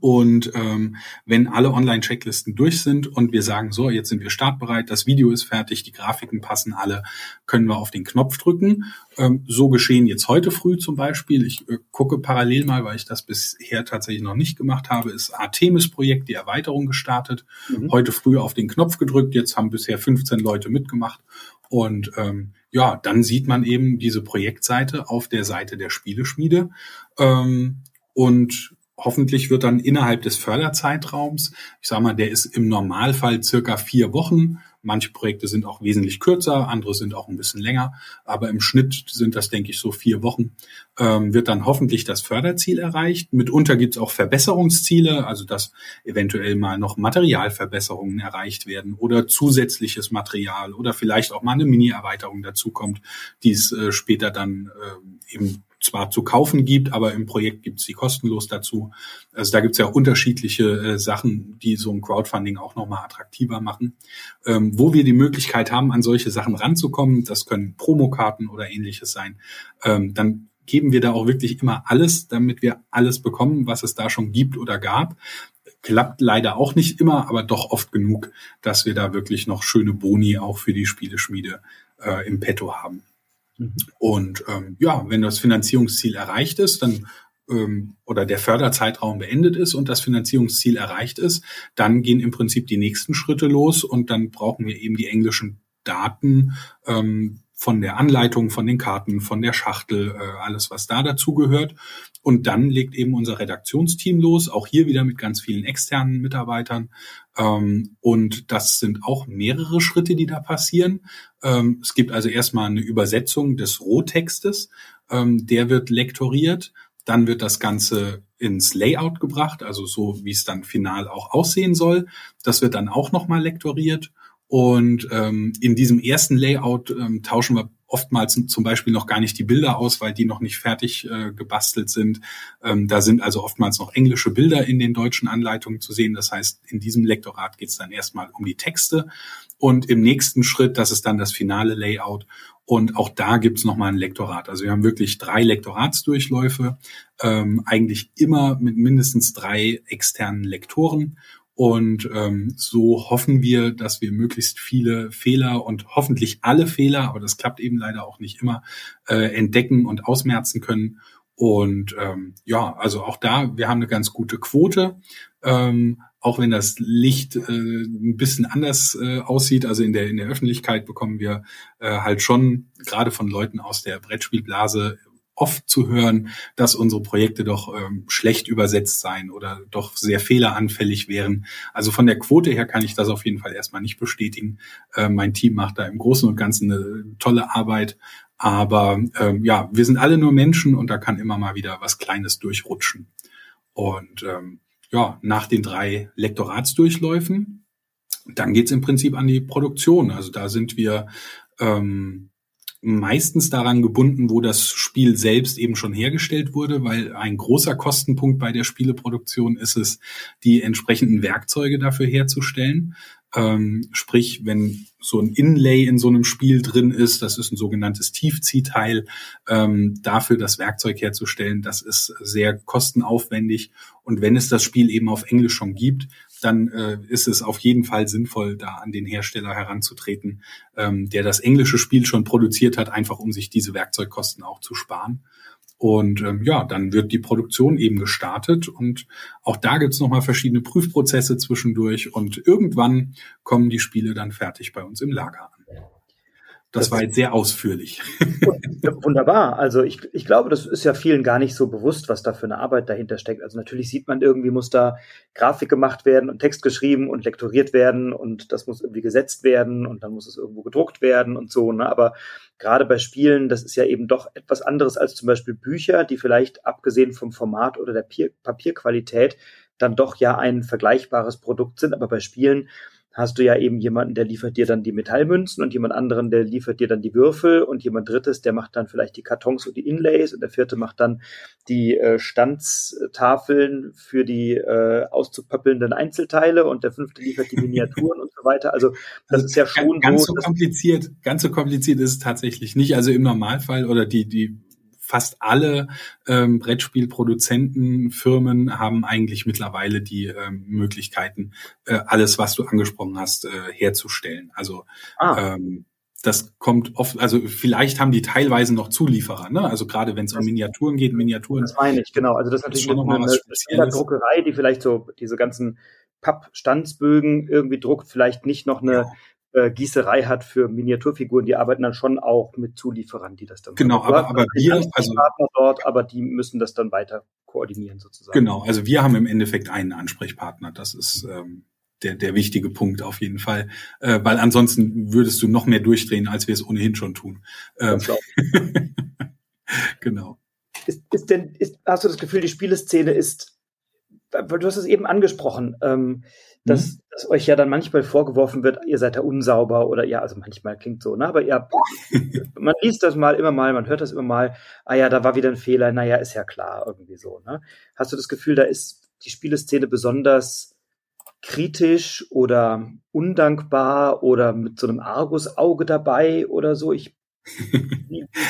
Und ähm, wenn alle Online-Checklisten durch sind und wir sagen, so, jetzt sind wir startbereit, das Video ist fertig, die Grafiken passen alle, können wir auf den Knopf drücken. Ähm, so geschehen jetzt heute früh zum Beispiel. Ich äh, gucke parallel mal, weil ich das bisher tatsächlich noch nicht gemacht habe, ist Artemis-Projekt, die Erweiterung gestartet. Mhm. Heute früh auf den Knopf gedrückt, jetzt haben bisher 15 Leute mitgemacht. Und ähm, ja, dann sieht man eben diese Projektseite auf der Seite der Spieleschmiede. Ähm, und hoffentlich wird dann innerhalb des Förderzeitraums, ich sage mal, der ist im Normalfall circa vier Wochen. Manche Projekte sind auch wesentlich kürzer, andere sind auch ein bisschen länger, aber im Schnitt sind das, denke ich, so vier Wochen, ähm, wird dann hoffentlich das Förderziel erreicht. Mitunter gibt es auch Verbesserungsziele, also dass eventuell mal noch Materialverbesserungen erreicht werden oder zusätzliches Material oder vielleicht auch mal eine Mini-Erweiterung dazukommt, die es äh, später dann äh, eben zwar zu kaufen gibt, aber im Projekt gibt es die kostenlos dazu. Also da gibt es ja unterschiedliche äh, Sachen, die so ein Crowdfunding auch nochmal attraktiver machen. Ähm, wo wir die Möglichkeit haben, an solche Sachen ranzukommen, das können Promokarten oder ähnliches sein, ähm, dann geben wir da auch wirklich immer alles, damit wir alles bekommen, was es da schon gibt oder gab. Klappt leider auch nicht immer, aber doch oft genug, dass wir da wirklich noch schöne Boni auch für die Spieleschmiede äh, im Petto haben. Mhm. Und ähm, ja, wenn das Finanzierungsziel erreicht ist, dann ähm, oder der Förderzeitraum beendet ist und das Finanzierungsziel erreicht ist, dann gehen im Prinzip die nächsten Schritte los und dann brauchen wir eben die englischen Daten ähm, von der Anleitung, von den Karten, von der Schachtel, äh, alles, was da dazu gehört. Und dann legt eben unser Redaktionsteam los, auch hier wieder mit ganz vielen externen Mitarbeitern. Ähm, und das sind auch mehrere Schritte, die da passieren. Ähm, es gibt also erstmal eine Übersetzung des Rohtextes, ähm, der wird lektoriert. Dann wird das Ganze ins Layout gebracht, also so, wie es dann final auch aussehen soll. Das wird dann auch nochmal lektoriert. Und ähm, in diesem ersten Layout ähm, tauschen wir oftmals zum Beispiel noch gar nicht die Bilder aus, weil die noch nicht fertig äh, gebastelt sind. Ähm, da sind also oftmals noch englische Bilder in den deutschen Anleitungen zu sehen. Das heißt, in diesem Lektorat geht es dann erstmal um die Texte. Und im nächsten Schritt, das ist dann das finale Layout. Und auch da gibt's nochmal ein Lektorat. Also wir haben wirklich drei Lektoratsdurchläufe, ähm, eigentlich immer mit mindestens drei externen Lektoren. Und ähm, so hoffen wir, dass wir möglichst viele Fehler und hoffentlich alle Fehler, aber das klappt eben leider auch nicht immer, äh, entdecken und ausmerzen können. Und ähm, ja, also auch da, wir haben eine ganz gute Quote, ähm, auch wenn das Licht äh, ein bisschen anders äh, aussieht. Also in der in der Öffentlichkeit bekommen wir äh, halt schon gerade von Leuten aus der Brettspielblase oft zu hören, dass unsere Projekte doch ähm, schlecht übersetzt seien oder doch sehr fehleranfällig wären. Also von der Quote her kann ich das auf jeden Fall erstmal nicht bestätigen. Äh, mein Team macht da im Großen und Ganzen eine tolle Arbeit. Aber ähm, ja, wir sind alle nur Menschen und da kann immer mal wieder was Kleines durchrutschen. Und ähm, ja, nach den drei Lektoratsdurchläufen, dann geht's im Prinzip an die Produktion. Also da sind wir ähm, meistens daran gebunden, wo das Spiel selbst eben schon hergestellt wurde, weil ein großer Kostenpunkt bei der Spieleproduktion ist es, die entsprechenden Werkzeuge dafür herzustellen. Ähm, sprich, wenn so ein Inlay in so einem Spiel drin ist, das ist ein sogenanntes Tiefziehteil, ähm, dafür das Werkzeug herzustellen, das ist sehr kostenaufwendig. Und wenn es das Spiel eben auf Englisch schon gibt, dann äh, ist es auf jeden Fall sinnvoll, da an den Hersteller heranzutreten, ähm, der das englische Spiel schon produziert hat, einfach um sich diese Werkzeugkosten auch zu sparen. Und ähm, ja, dann wird die Produktion eben gestartet und auch da gibt's nochmal verschiedene Prüfprozesse zwischendurch und irgendwann kommen die Spiele dann fertig bei uns im Lager an. Das, das war jetzt sehr ausführlich. Wunderbar. Also ich, ich glaube, das ist ja vielen gar nicht so bewusst, was da für eine Arbeit dahinter steckt. Also natürlich sieht man irgendwie, muss da Grafik gemacht werden und Text geschrieben und lektoriert werden und das muss irgendwie gesetzt werden und dann muss es irgendwo gedruckt werden und so. Ne? Aber gerade bei Spielen, das ist ja eben doch etwas anderes als zum Beispiel Bücher, die vielleicht abgesehen vom Format oder der Papierqualität dann doch ja ein vergleichbares Produkt sind. Aber bei Spielen hast du ja eben jemanden, der liefert dir dann die Metallmünzen und jemand anderen, der liefert dir dann die Würfel und jemand drittes, der macht dann vielleicht die Kartons und die Inlays und der vierte macht dann die äh, Standstafeln für die äh, auszupöppelnden Einzelteile und der fünfte liefert die Miniaturen und so weiter. Also das ist ja schon ganz so kompliziert. Ganz so kompliziert ist es tatsächlich nicht. Also im Normalfall oder die die fast alle ähm, Brettspielproduzentenfirmen haben eigentlich mittlerweile die ähm, Möglichkeiten, äh, alles, was du angesprochen hast, äh, herzustellen. Also ah. ähm, das kommt oft, also vielleicht haben die teilweise noch Zulieferer, ne? Also gerade wenn es um Miniaturen geht, Miniaturen. Das meine ich, genau. Also das ist natürlich eine, eine, eine Druckerei, die vielleicht so diese ganzen Pappstandsbögen irgendwie druckt, vielleicht nicht noch eine ja äh, Gießerei hat für Miniaturfiguren, die arbeiten dann schon auch mit Zulieferern, die das dann genau, machen. aber, aber wir also Partner dort, aber die müssen das dann weiter koordinieren sozusagen. Genau, also wir haben im Endeffekt einen Ansprechpartner. Das ist ähm, der, der wichtige Punkt auf jeden Fall, äh, weil ansonsten würdest du noch mehr durchdrehen, als wir es ohnehin schon tun. Ähm, genau. Ist, ist denn, ist, hast du das Gefühl, die Spieleszene ist, weil du hast es eben angesprochen, ähm, dass, mhm. dass euch ja dann manchmal vorgeworfen wird, ihr seid ja unsauber oder ja, also manchmal klingt so, ne? Aber ihr man liest das mal immer mal, man hört das immer mal, ah ja, da war wieder ein Fehler, naja, ist ja klar, irgendwie so, ne? Hast du das Gefühl, da ist die Spieleszene besonders kritisch oder undankbar oder mit so einem Argusauge dabei oder so? Ich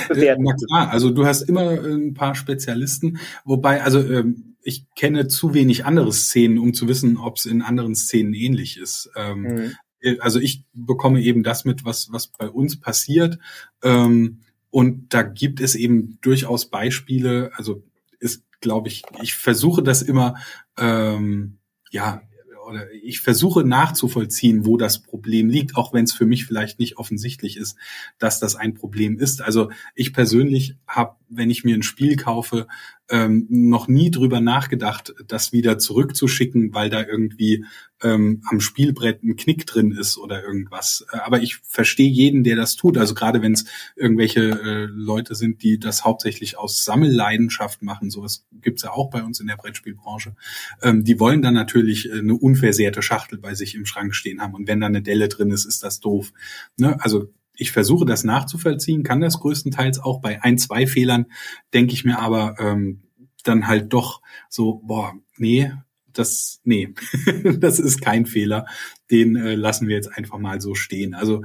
Na klar, also du hast immer ein paar Spezialisten, wobei, also ähm, ich kenne zu wenig andere Szenen, um zu wissen, ob es in anderen Szenen ähnlich ist. Ähm, mhm. Äh, also ich bekomme eben das mit, was, was bei uns passiert. Ähm, und da gibt es eben durchaus Beispiele, also ist, glaube ich, ich versuche das immer, ähm, ja, oder ich versuche nachzuvollziehen, wo das Problem liegt, auch wenn es für mich vielleicht nicht offensichtlich ist, dass das ein Problem ist. Also ich persönlich habe, wenn ich mir ein Spiel kaufe, ähm, noch nie drüber nachgedacht, das wieder zurückzuschicken, weil da irgendwie ähm, am Spielbrett ein Knick drin ist oder irgendwas. Äh, aber ich verstehe jeden, der das tut. Also gerade wenn es irgendwelche äh, Leute sind, die das hauptsächlich aus Sammelleidenschaft machen, sowas gibt's ja auch bei uns in der Brettspielbranche, ähm, die wollen dann natürlich äh, eine unversehrte Schachtel bei sich im Schrank stehen haben. Und wenn da eine Delle drin ist, ist das doof. Ne? Also ich versuche das nachzuvollziehen, kann das größtenteils auch bei ein, zwei Fehlern, denke ich mir aber ähm, dann halt doch so, boah, nee, das, nee, das ist kein Fehler. Den äh, lassen wir jetzt einfach mal so stehen. Also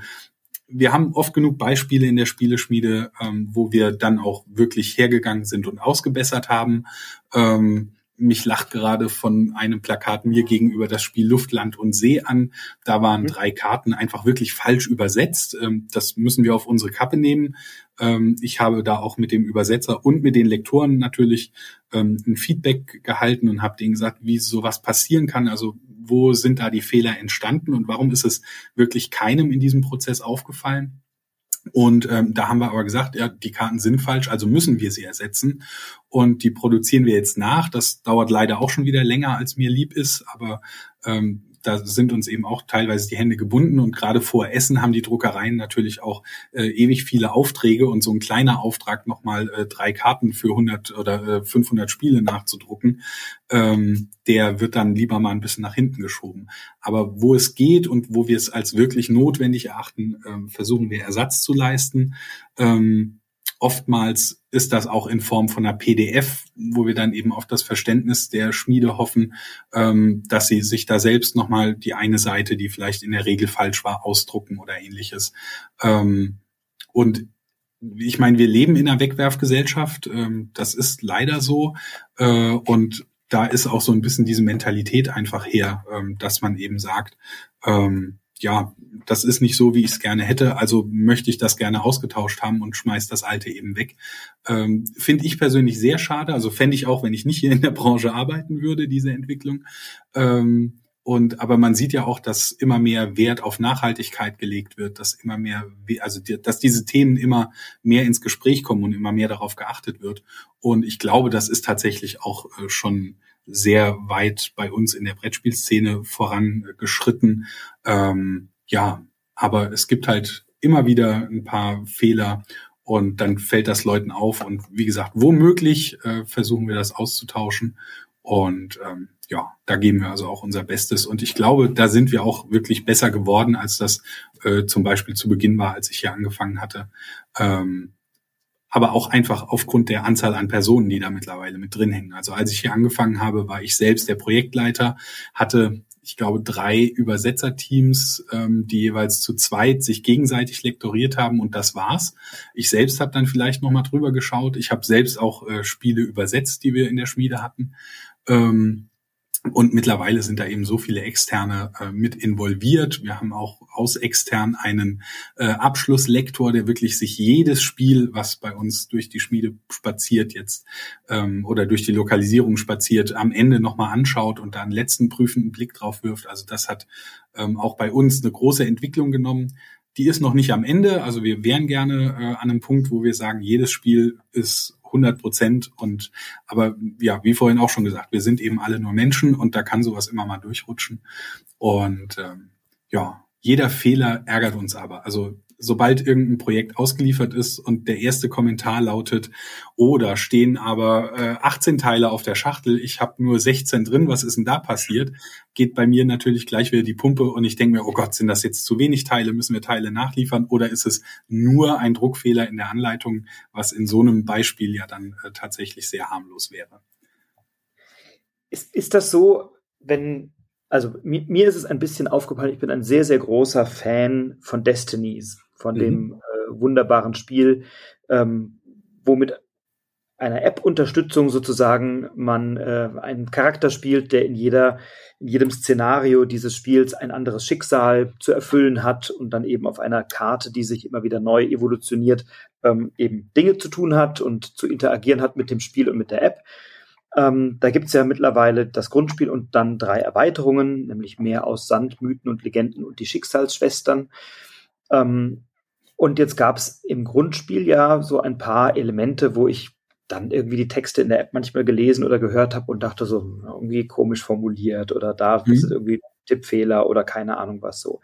wir haben oft genug Beispiele in der Spieleschmiede, ähm, wo wir dann auch wirklich hergegangen sind und ausgebessert haben. Ähm, mich lacht gerade von einem Plakat mir gegenüber das Spiel Luft, Land und See an. Da waren mhm. drei Karten einfach wirklich falsch übersetzt. Ähm, das müssen wir auf unsere Kappe nehmen. Ähm, ich habe da auch mit dem Übersetzer und mit den Lektoren natürlich ähm, ein Feedback gehalten und habe denen gesagt, wie sowas passieren kann. Also wo sind da die Fehler entstanden und warum ist es wirklich keinem in diesem Prozess aufgefallen? Und ähm, da haben wir aber gesagt, ja, die Karten sind falsch, also müssen wir sie ersetzen. Und die produzieren wir jetzt nach. Das dauert leider auch schon wieder länger, als mir lieb ist, aber ähm, da sind uns eben auch teilweise die Hände gebunden und gerade vor Essen haben die Druckereien natürlich auch äh, ewig viele Aufträge und so ein kleiner Auftrag nochmal äh, drei Karten für 100 oder äh, 500 Spiele nachzudrucken, ähm, der wird dann lieber mal ein bisschen nach hinten geschoben. Aber wo es geht und wo wir es als wirklich notwendig erachten, äh, versuchen wir Ersatz zu leisten. Ähm, Oftmals ist das auch in Form von einer PDF, wo wir dann eben auf das Verständnis der Schmiede hoffen, ähm, dass sie sich da selbst nochmal die eine Seite, die vielleicht in der Regel falsch war, ausdrucken oder ähnliches. Ähm, und ich meine, wir leben in einer Wegwerfgesellschaft, ähm, das ist leider so. Äh, und da ist auch so ein bisschen diese Mentalität einfach her, ähm, dass man eben sagt, ähm, ja, das ist nicht so, wie ich es gerne hätte, also möchte ich das gerne ausgetauscht haben und schmeiß das alte eben weg. Ähm, Finde ich persönlich sehr schade, also fände ich auch, wenn ich nicht hier in der Branche arbeiten würde, diese Entwicklung. Ähm, und aber man sieht ja auch, dass immer mehr Wert auf Nachhaltigkeit gelegt wird, dass immer mehr, also dass diese Themen immer mehr ins Gespräch kommen und immer mehr darauf geachtet wird. Und ich glaube, das ist tatsächlich auch äh, schon sehr weit bei uns in der Brettspielszene vorangeschritten. Ähm, ja, aber es gibt halt immer wieder ein paar Fehler und dann fällt das Leuten auf. Und wie gesagt, womöglich äh, versuchen wir das auszutauschen. Und ähm, ja, da geben wir also auch unser Bestes. Und ich glaube, da sind wir auch wirklich besser geworden, als das äh, zum Beispiel zu Beginn war, als ich hier angefangen hatte. Ähm, aber auch einfach aufgrund der Anzahl an Personen, die da mittlerweile mit drin hängen. Also als ich hier angefangen habe, war ich selbst der Projektleiter, hatte ich glaube, drei Übersetzerteams, ähm, die jeweils zu zweit sich gegenseitig lektoriert haben und das war's. Ich selbst habe dann vielleicht noch mal drüber geschaut. Ich habe selbst auch äh, Spiele übersetzt, die wir in der Schmiede hatten. Ähm, und mittlerweile sind da eben so viele Externe äh, mit involviert. Wir haben auch aus extern einen äh, Abschlusslektor, der wirklich sich jedes Spiel, was bei uns durch die Schmiede spaziert jetzt ähm, oder durch die Lokalisierung spaziert, am Ende nochmal anschaut und da einen letzten prüfenden Blick drauf wirft. Also das hat ähm, auch bei uns eine große Entwicklung genommen. Die ist noch nicht am Ende. Also wir wären gerne äh, an einem Punkt, wo wir sagen, jedes Spiel ist 100 Prozent. Und aber ja, wie vorhin auch schon gesagt, wir sind eben alle nur Menschen und da kann sowas immer mal durchrutschen. Und ähm, ja, jeder Fehler ärgert uns aber. Also sobald irgendein Projekt ausgeliefert ist und der erste Kommentar lautet, da stehen aber äh, 18 Teile auf der Schachtel, ich habe nur 16 drin, was ist denn da passiert? Geht bei mir natürlich gleich wieder die Pumpe und ich denke mir, oh Gott, sind das jetzt zu wenig Teile, müssen wir Teile nachliefern oder ist es nur ein Druckfehler in der Anleitung, was in so einem Beispiel ja dann äh, tatsächlich sehr harmlos wäre. Ist, ist das so, wenn also mir, mir, ist es ein bisschen aufgefallen, ich bin ein sehr, sehr großer Fan von Destinies von mhm. dem äh, wunderbaren Spiel, ähm, womit einer App-Unterstützung sozusagen man äh, einen Charakter spielt, der in jeder in jedem Szenario dieses Spiels ein anderes Schicksal zu erfüllen hat und dann eben auf einer Karte, die sich immer wieder neu evolutioniert, ähm, eben Dinge zu tun hat und zu interagieren hat mit dem Spiel und mit der App. Ähm, da gibt's ja mittlerweile das Grundspiel und dann drei Erweiterungen, nämlich mehr aus Sand, Mythen und Legenden und die Schicksalsschwestern. Ähm, und jetzt gab es im Grundspiel ja so ein paar Elemente, wo ich dann irgendwie die Texte in der App manchmal gelesen oder gehört habe und dachte so, hm, irgendwie komisch formuliert oder da mhm. ist irgendwie Tippfehler oder keine Ahnung was so.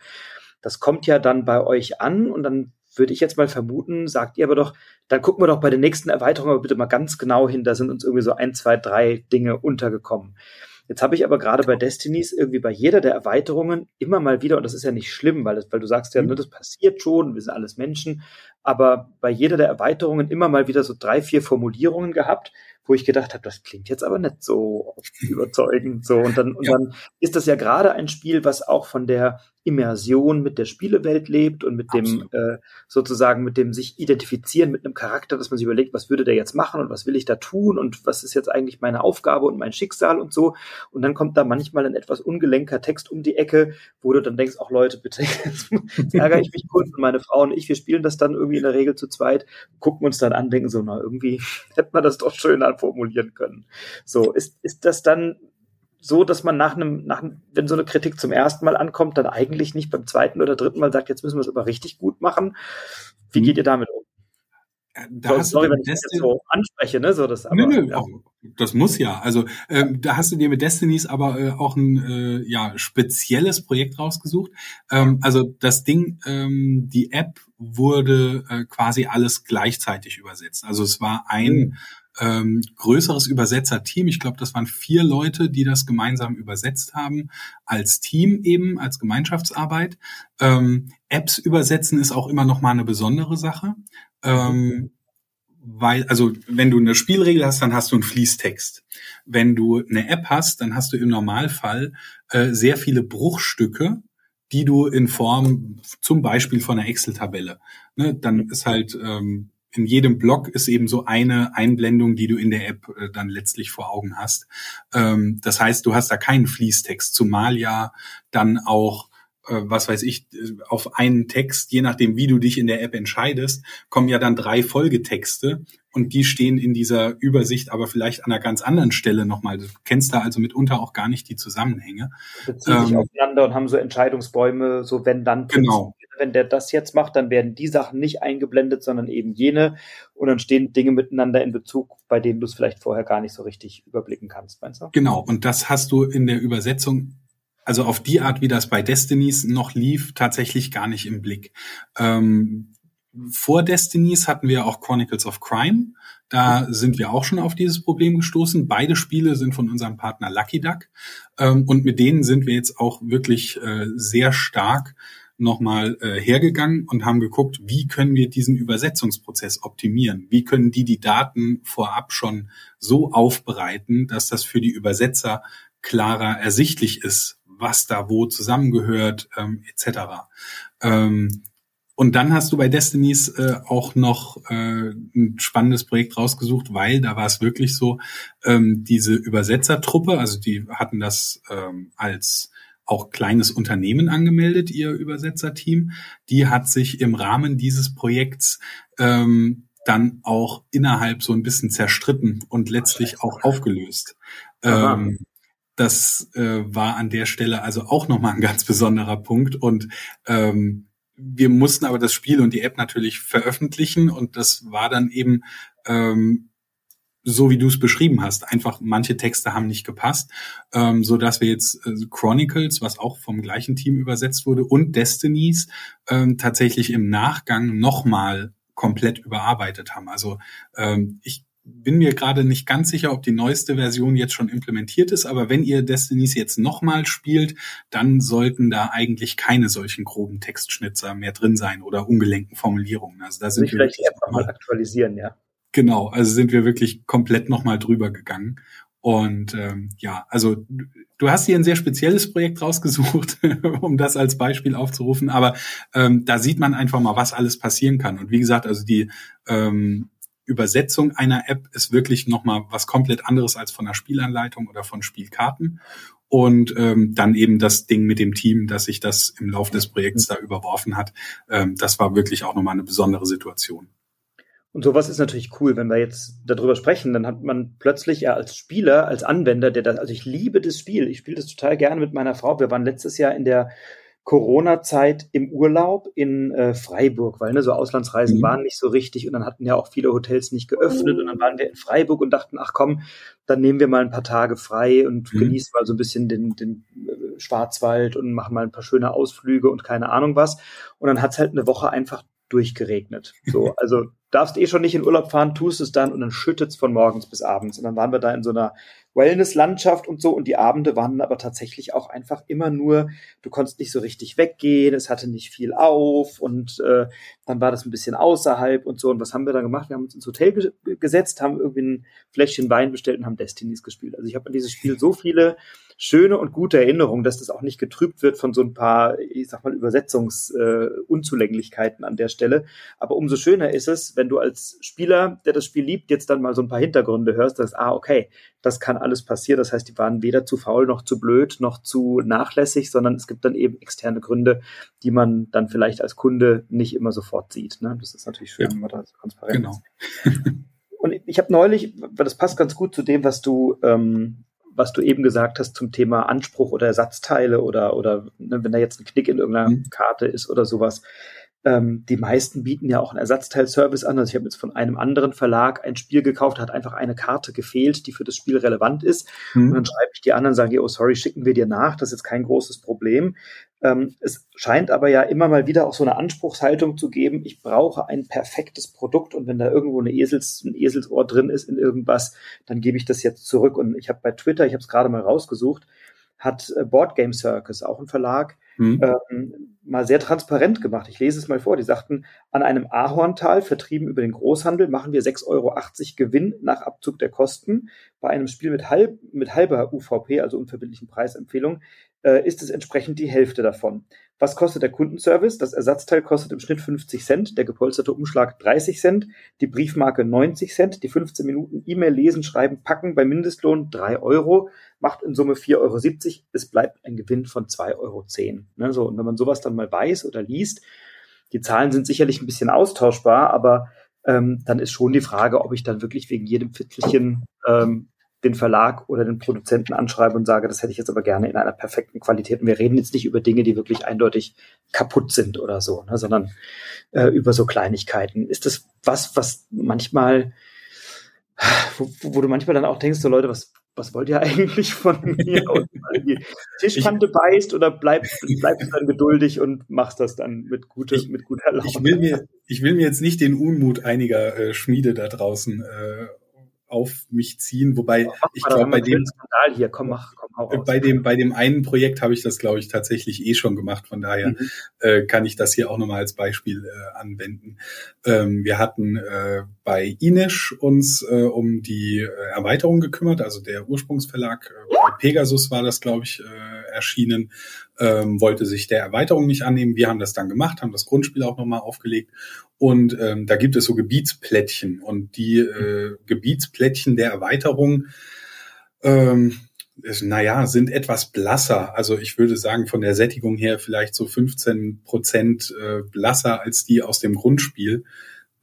Das kommt ja dann bei euch an und dann würde ich jetzt mal vermuten, sagt ihr aber doch, dann gucken wir doch bei den nächsten Erweiterungen aber bitte mal ganz genau hin, da sind uns irgendwie so ein, zwei, drei Dinge untergekommen. Jetzt habe ich aber gerade bei Destinies irgendwie bei jeder der Erweiterungen immer mal wieder, und das ist ja nicht schlimm, weil, das, weil du sagst ja, mhm. ne, das passiert schon, wir sind alles Menschen, aber bei jeder der Erweiterungen immer mal wieder so drei, vier Formulierungen gehabt, wo ich gedacht habe, das klingt jetzt aber nicht so überzeugend. So. Und dann, und ja. dann ist das ja gerade ein Spiel, was auch von der Immersion mit der Spielewelt lebt und mit Absolut. dem äh, sozusagen mit dem sich identifizieren mit einem Charakter, dass man sich überlegt, was würde der jetzt machen und was will ich da tun und was ist jetzt eigentlich meine Aufgabe und mein Schicksal und so. Und dann kommt da manchmal ein etwas ungelenker Text um die Ecke, wo du dann denkst, auch Leute, bitte, jetzt, ärgere ich mich kurz und meine Frau und ich, wir spielen das dann irgendwie in der Regel zu zweit, gucken uns dann an, denken so, na, irgendwie hätte man das doch schöner formulieren können. So, ist, ist das dann so, dass man nach einem, nach, wenn so eine Kritik zum ersten Mal ankommt, dann eigentlich nicht beim zweiten oder dritten Mal sagt, jetzt müssen wir es aber richtig gut machen? Wie mhm. geht ihr damit um? Da so, sorry, wenn ich das so anspreche, ne? So das, aber, nö, nö, ja. das muss ja. Also ähm, da hast du dir mit Destinies aber äh, auch ein äh, ja spezielles Projekt rausgesucht. Ähm, also das Ding, ähm, die App wurde äh, quasi alles gleichzeitig übersetzt. Also es war ein mhm. Ähm, größeres Übersetzerteam. Ich glaube, das waren vier Leute, die das gemeinsam übersetzt haben, als Team eben, als Gemeinschaftsarbeit. Ähm, Apps übersetzen ist auch immer noch mal eine besondere Sache. Ähm, weil, also wenn du eine Spielregel hast, dann hast du einen Fließtext. Wenn du eine App hast, dann hast du im Normalfall äh, sehr viele Bruchstücke, die du in Form zum Beispiel von einer Excel-Tabelle. Ne, dann ist halt ähm, in jedem Block ist eben so eine Einblendung, die du in der App äh, dann letztlich vor Augen hast. Ähm, das heißt, du hast da keinen Fließtext, zumal ja dann auch was weiß ich, auf einen Text, je nachdem, wie du dich in der App entscheidest, kommen ja dann drei Folgetexte und die stehen in dieser Übersicht aber vielleicht an einer ganz anderen Stelle nochmal. Du kennst da also mitunter auch gar nicht die Zusammenhänge. Beziehen ähm, sich aufeinander und haben so Entscheidungsbäume, so wenn dann. Genau. Wenn der das jetzt macht, dann werden die Sachen nicht eingeblendet, sondern eben jene. Und dann stehen Dinge miteinander in Bezug, bei denen du es vielleicht vorher gar nicht so richtig überblicken kannst, meinst du? Genau. Und das hast du in der Übersetzung also auf die Art, wie das bei Destinies noch lief, tatsächlich gar nicht im Blick. Ähm, vor Destinies hatten wir auch Chronicles of Crime. Da sind wir auch schon auf dieses Problem gestoßen. Beide Spiele sind von unserem Partner Lucky Duck. Ähm, und mit denen sind wir jetzt auch wirklich äh, sehr stark nochmal äh, hergegangen und haben geguckt, wie können wir diesen Übersetzungsprozess optimieren? Wie können die die Daten vorab schon so aufbereiten, dass das für die Übersetzer klarer ersichtlich ist, was da wo zusammengehört, ähm, etc. Ähm, und dann hast du bei Destinies äh, auch noch äh, ein spannendes Projekt rausgesucht, weil da war es wirklich so, ähm, diese Übersetzertruppe, also die hatten das ähm, als auch kleines Unternehmen angemeldet, ihr Übersetzerteam, die hat sich im Rahmen dieses Projekts ähm, dann auch innerhalb so ein bisschen zerstritten und letztlich auch aufgelöst. Ähm, das äh, war an der Stelle also auch nochmal ein ganz besonderer Punkt. Und ähm, wir mussten aber das Spiel und die App natürlich veröffentlichen und das war dann eben ähm, so wie du es beschrieben hast. Einfach manche Texte haben nicht gepasst, ähm, so dass wir jetzt äh, Chronicles, was auch vom gleichen Team übersetzt wurde, und Destinies ähm, tatsächlich im Nachgang nochmal komplett überarbeitet haben. Also ähm, ich bin mir gerade nicht ganz sicher, ob die neueste Version jetzt schon implementiert ist, aber wenn ihr Destinies jetzt nochmal spielt, dann sollten da eigentlich keine solchen groben Textschnitzer mehr drin sein oder ungelenken Formulierungen. Also da sind wir vielleicht App nochmal aktualisieren, ja. Genau, also sind wir wirklich komplett nochmal drüber gegangen. Und ähm, ja, also du hast hier ein sehr spezielles Projekt rausgesucht, um das als Beispiel aufzurufen, aber ähm, da sieht man einfach mal, was alles passieren kann. Und wie gesagt, also die ähm, Übersetzung einer App ist wirklich nochmal was komplett anderes als von einer Spielanleitung oder von Spielkarten. Und ähm, dann eben das Ding mit dem Team, dass sich das im Laufe des Projekts da überworfen hat. Ähm, das war wirklich auch nochmal eine besondere Situation. Und sowas ist natürlich cool, wenn wir jetzt darüber sprechen, dann hat man plötzlich ja als Spieler, als Anwender, der das, also ich liebe das Spiel, ich spiele das total gerne mit meiner Frau. Wir waren letztes Jahr in der Corona-Zeit im Urlaub in äh, Freiburg, weil ne, so Auslandsreisen mhm. waren nicht so richtig und dann hatten ja auch viele Hotels nicht geöffnet und dann waren wir in Freiburg und dachten, ach komm, dann nehmen wir mal ein paar Tage frei und mhm. genießen mal so ein bisschen den, den äh, Schwarzwald und machen mal ein paar schöne Ausflüge und keine Ahnung was. Und dann hat's halt eine Woche einfach durchgeregnet. So, also darfst eh schon nicht in Urlaub fahren, tust es dann und dann schüttet's von morgens bis abends. Und dann waren wir da in so einer Wellness-Landschaft und so und die Abende waren aber tatsächlich auch einfach immer nur, du konntest nicht so richtig weggehen, es hatte nicht viel auf und äh, dann war das ein bisschen außerhalb und so. Und was haben wir dann gemacht? Wir haben uns ins Hotel ge gesetzt, haben irgendwie ein Fläschchen Wein bestellt und haben Destinies gespielt. Also ich habe an dieses Spiel so viele schöne und gute Erinnerung, dass das auch nicht getrübt wird von so ein paar, ich sag mal, Übersetzungsunzulänglichkeiten äh, an der Stelle. Aber umso schöner ist es, wenn du als Spieler, der das Spiel liebt, jetzt dann mal so ein paar Hintergründe hörst, dass, ah, okay, das kann alles passieren. Das heißt, die waren weder zu faul noch zu blöd noch zu nachlässig, sondern es gibt dann eben externe Gründe, die man dann vielleicht als Kunde nicht immer sofort sieht. Ne? Das ist natürlich schön, ja. wenn man da so transparent genau. ist. Und ich habe neulich, weil das passt ganz gut zu dem, was du ähm, was du eben gesagt hast zum Thema Anspruch oder Ersatzteile oder, oder ne, wenn da jetzt ein Knick in irgendeiner mhm. Karte ist oder sowas. Ähm, die meisten bieten ja auch einen Ersatzteilservice an. Also ich habe jetzt von einem anderen Verlag ein Spiel gekauft, hat einfach eine Karte gefehlt, die für das Spiel relevant ist. Mhm. Und dann schreibe ich die an und sage, oh sorry, schicken wir dir nach, das ist jetzt kein großes Problem. Ähm, es scheint aber ja immer mal wieder auch so eine Anspruchshaltung zu geben, ich brauche ein perfektes Produkt und wenn da irgendwo eine Esels, ein Eselsohr drin ist in irgendwas, dann gebe ich das jetzt zurück. Und ich habe bei Twitter, ich habe es gerade mal rausgesucht, hat äh, Board Game Circus, auch ein Verlag, mhm. ähm, mal sehr transparent gemacht. Ich lese es mal vor. Die sagten, an einem Ahorntal, vertrieben über den Großhandel, machen wir 6,80 Euro Gewinn nach Abzug der Kosten. Bei einem Spiel mit, halb, mit halber UVP, also unverbindlichen Preisempfehlung, äh, ist es entsprechend die Hälfte davon. Was kostet der Kundenservice? Das Ersatzteil kostet im Schnitt 50 Cent, der gepolsterte Umschlag 30 Cent, die Briefmarke 90 Cent, die 15 Minuten E-Mail lesen, schreiben, packen bei Mindestlohn 3 Euro, macht in Summe 4,70 Euro. Es bleibt ein Gewinn von 2,10 Euro. Ne, so, und wenn man sowas dann mal weiß oder liest, die Zahlen sind sicherlich ein bisschen austauschbar, aber ähm, dann ist schon die Frage, ob ich dann wirklich wegen jedem Viertelchen ähm, den Verlag oder den Produzenten anschreibe und sage, das hätte ich jetzt aber gerne in einer perfekten Qualität. Und wir reden jetzt nicht über Dinge, die wirklich eindeutig kaputt sind oder so, ne, sondern äh, über so Kleinigkeiten. Ist das was, was manchmal, wo, wo du manchmal dann auch denkst, so Leute, was, was wollt ihr eigentlich von mir? Und die Tischkante ich, beißt oder bleibst, bleibst du dann geduldig und machst das dann mit, gute, ich, mit guter Laune? Ich will, mir, ich will mir jetzt nicht den Unmut einiger äh, Schmiede da draußen äh, auf mich ziehen, wobei ja, ich glaube bei dem Skandal hier, komm mach, komm hau raus. bei dem bei dem einen Projekt habe ich das glaube ich tatsächlich eh schon gemacht, von daher mhm. äh, kann ich das hier auch nochmal als Beispiel äh, anwenden. Ähm, wir hatten äh, bei Inish uns äh, um die äh, Erweiterung gekümmert, also der Ursprungsverlag äh, bei Pegasus war das glaube ich äh, erschienen, ähm, wollte sich der Erweiterung nicht annehmen. Wir haben das dann gemacht, haben das Grundspiel auch nochmal aufgelegt und ähm, da gibt es so Gebietsplättchen und die äh, Gebietsplättchen der Erweiterung, ähm, ist, naja, sind etwas blasser. Also ich würde sagen, von der Sättigung her vielleicht so 15 Prozent äh, blasser als die aus dem Grundspiel.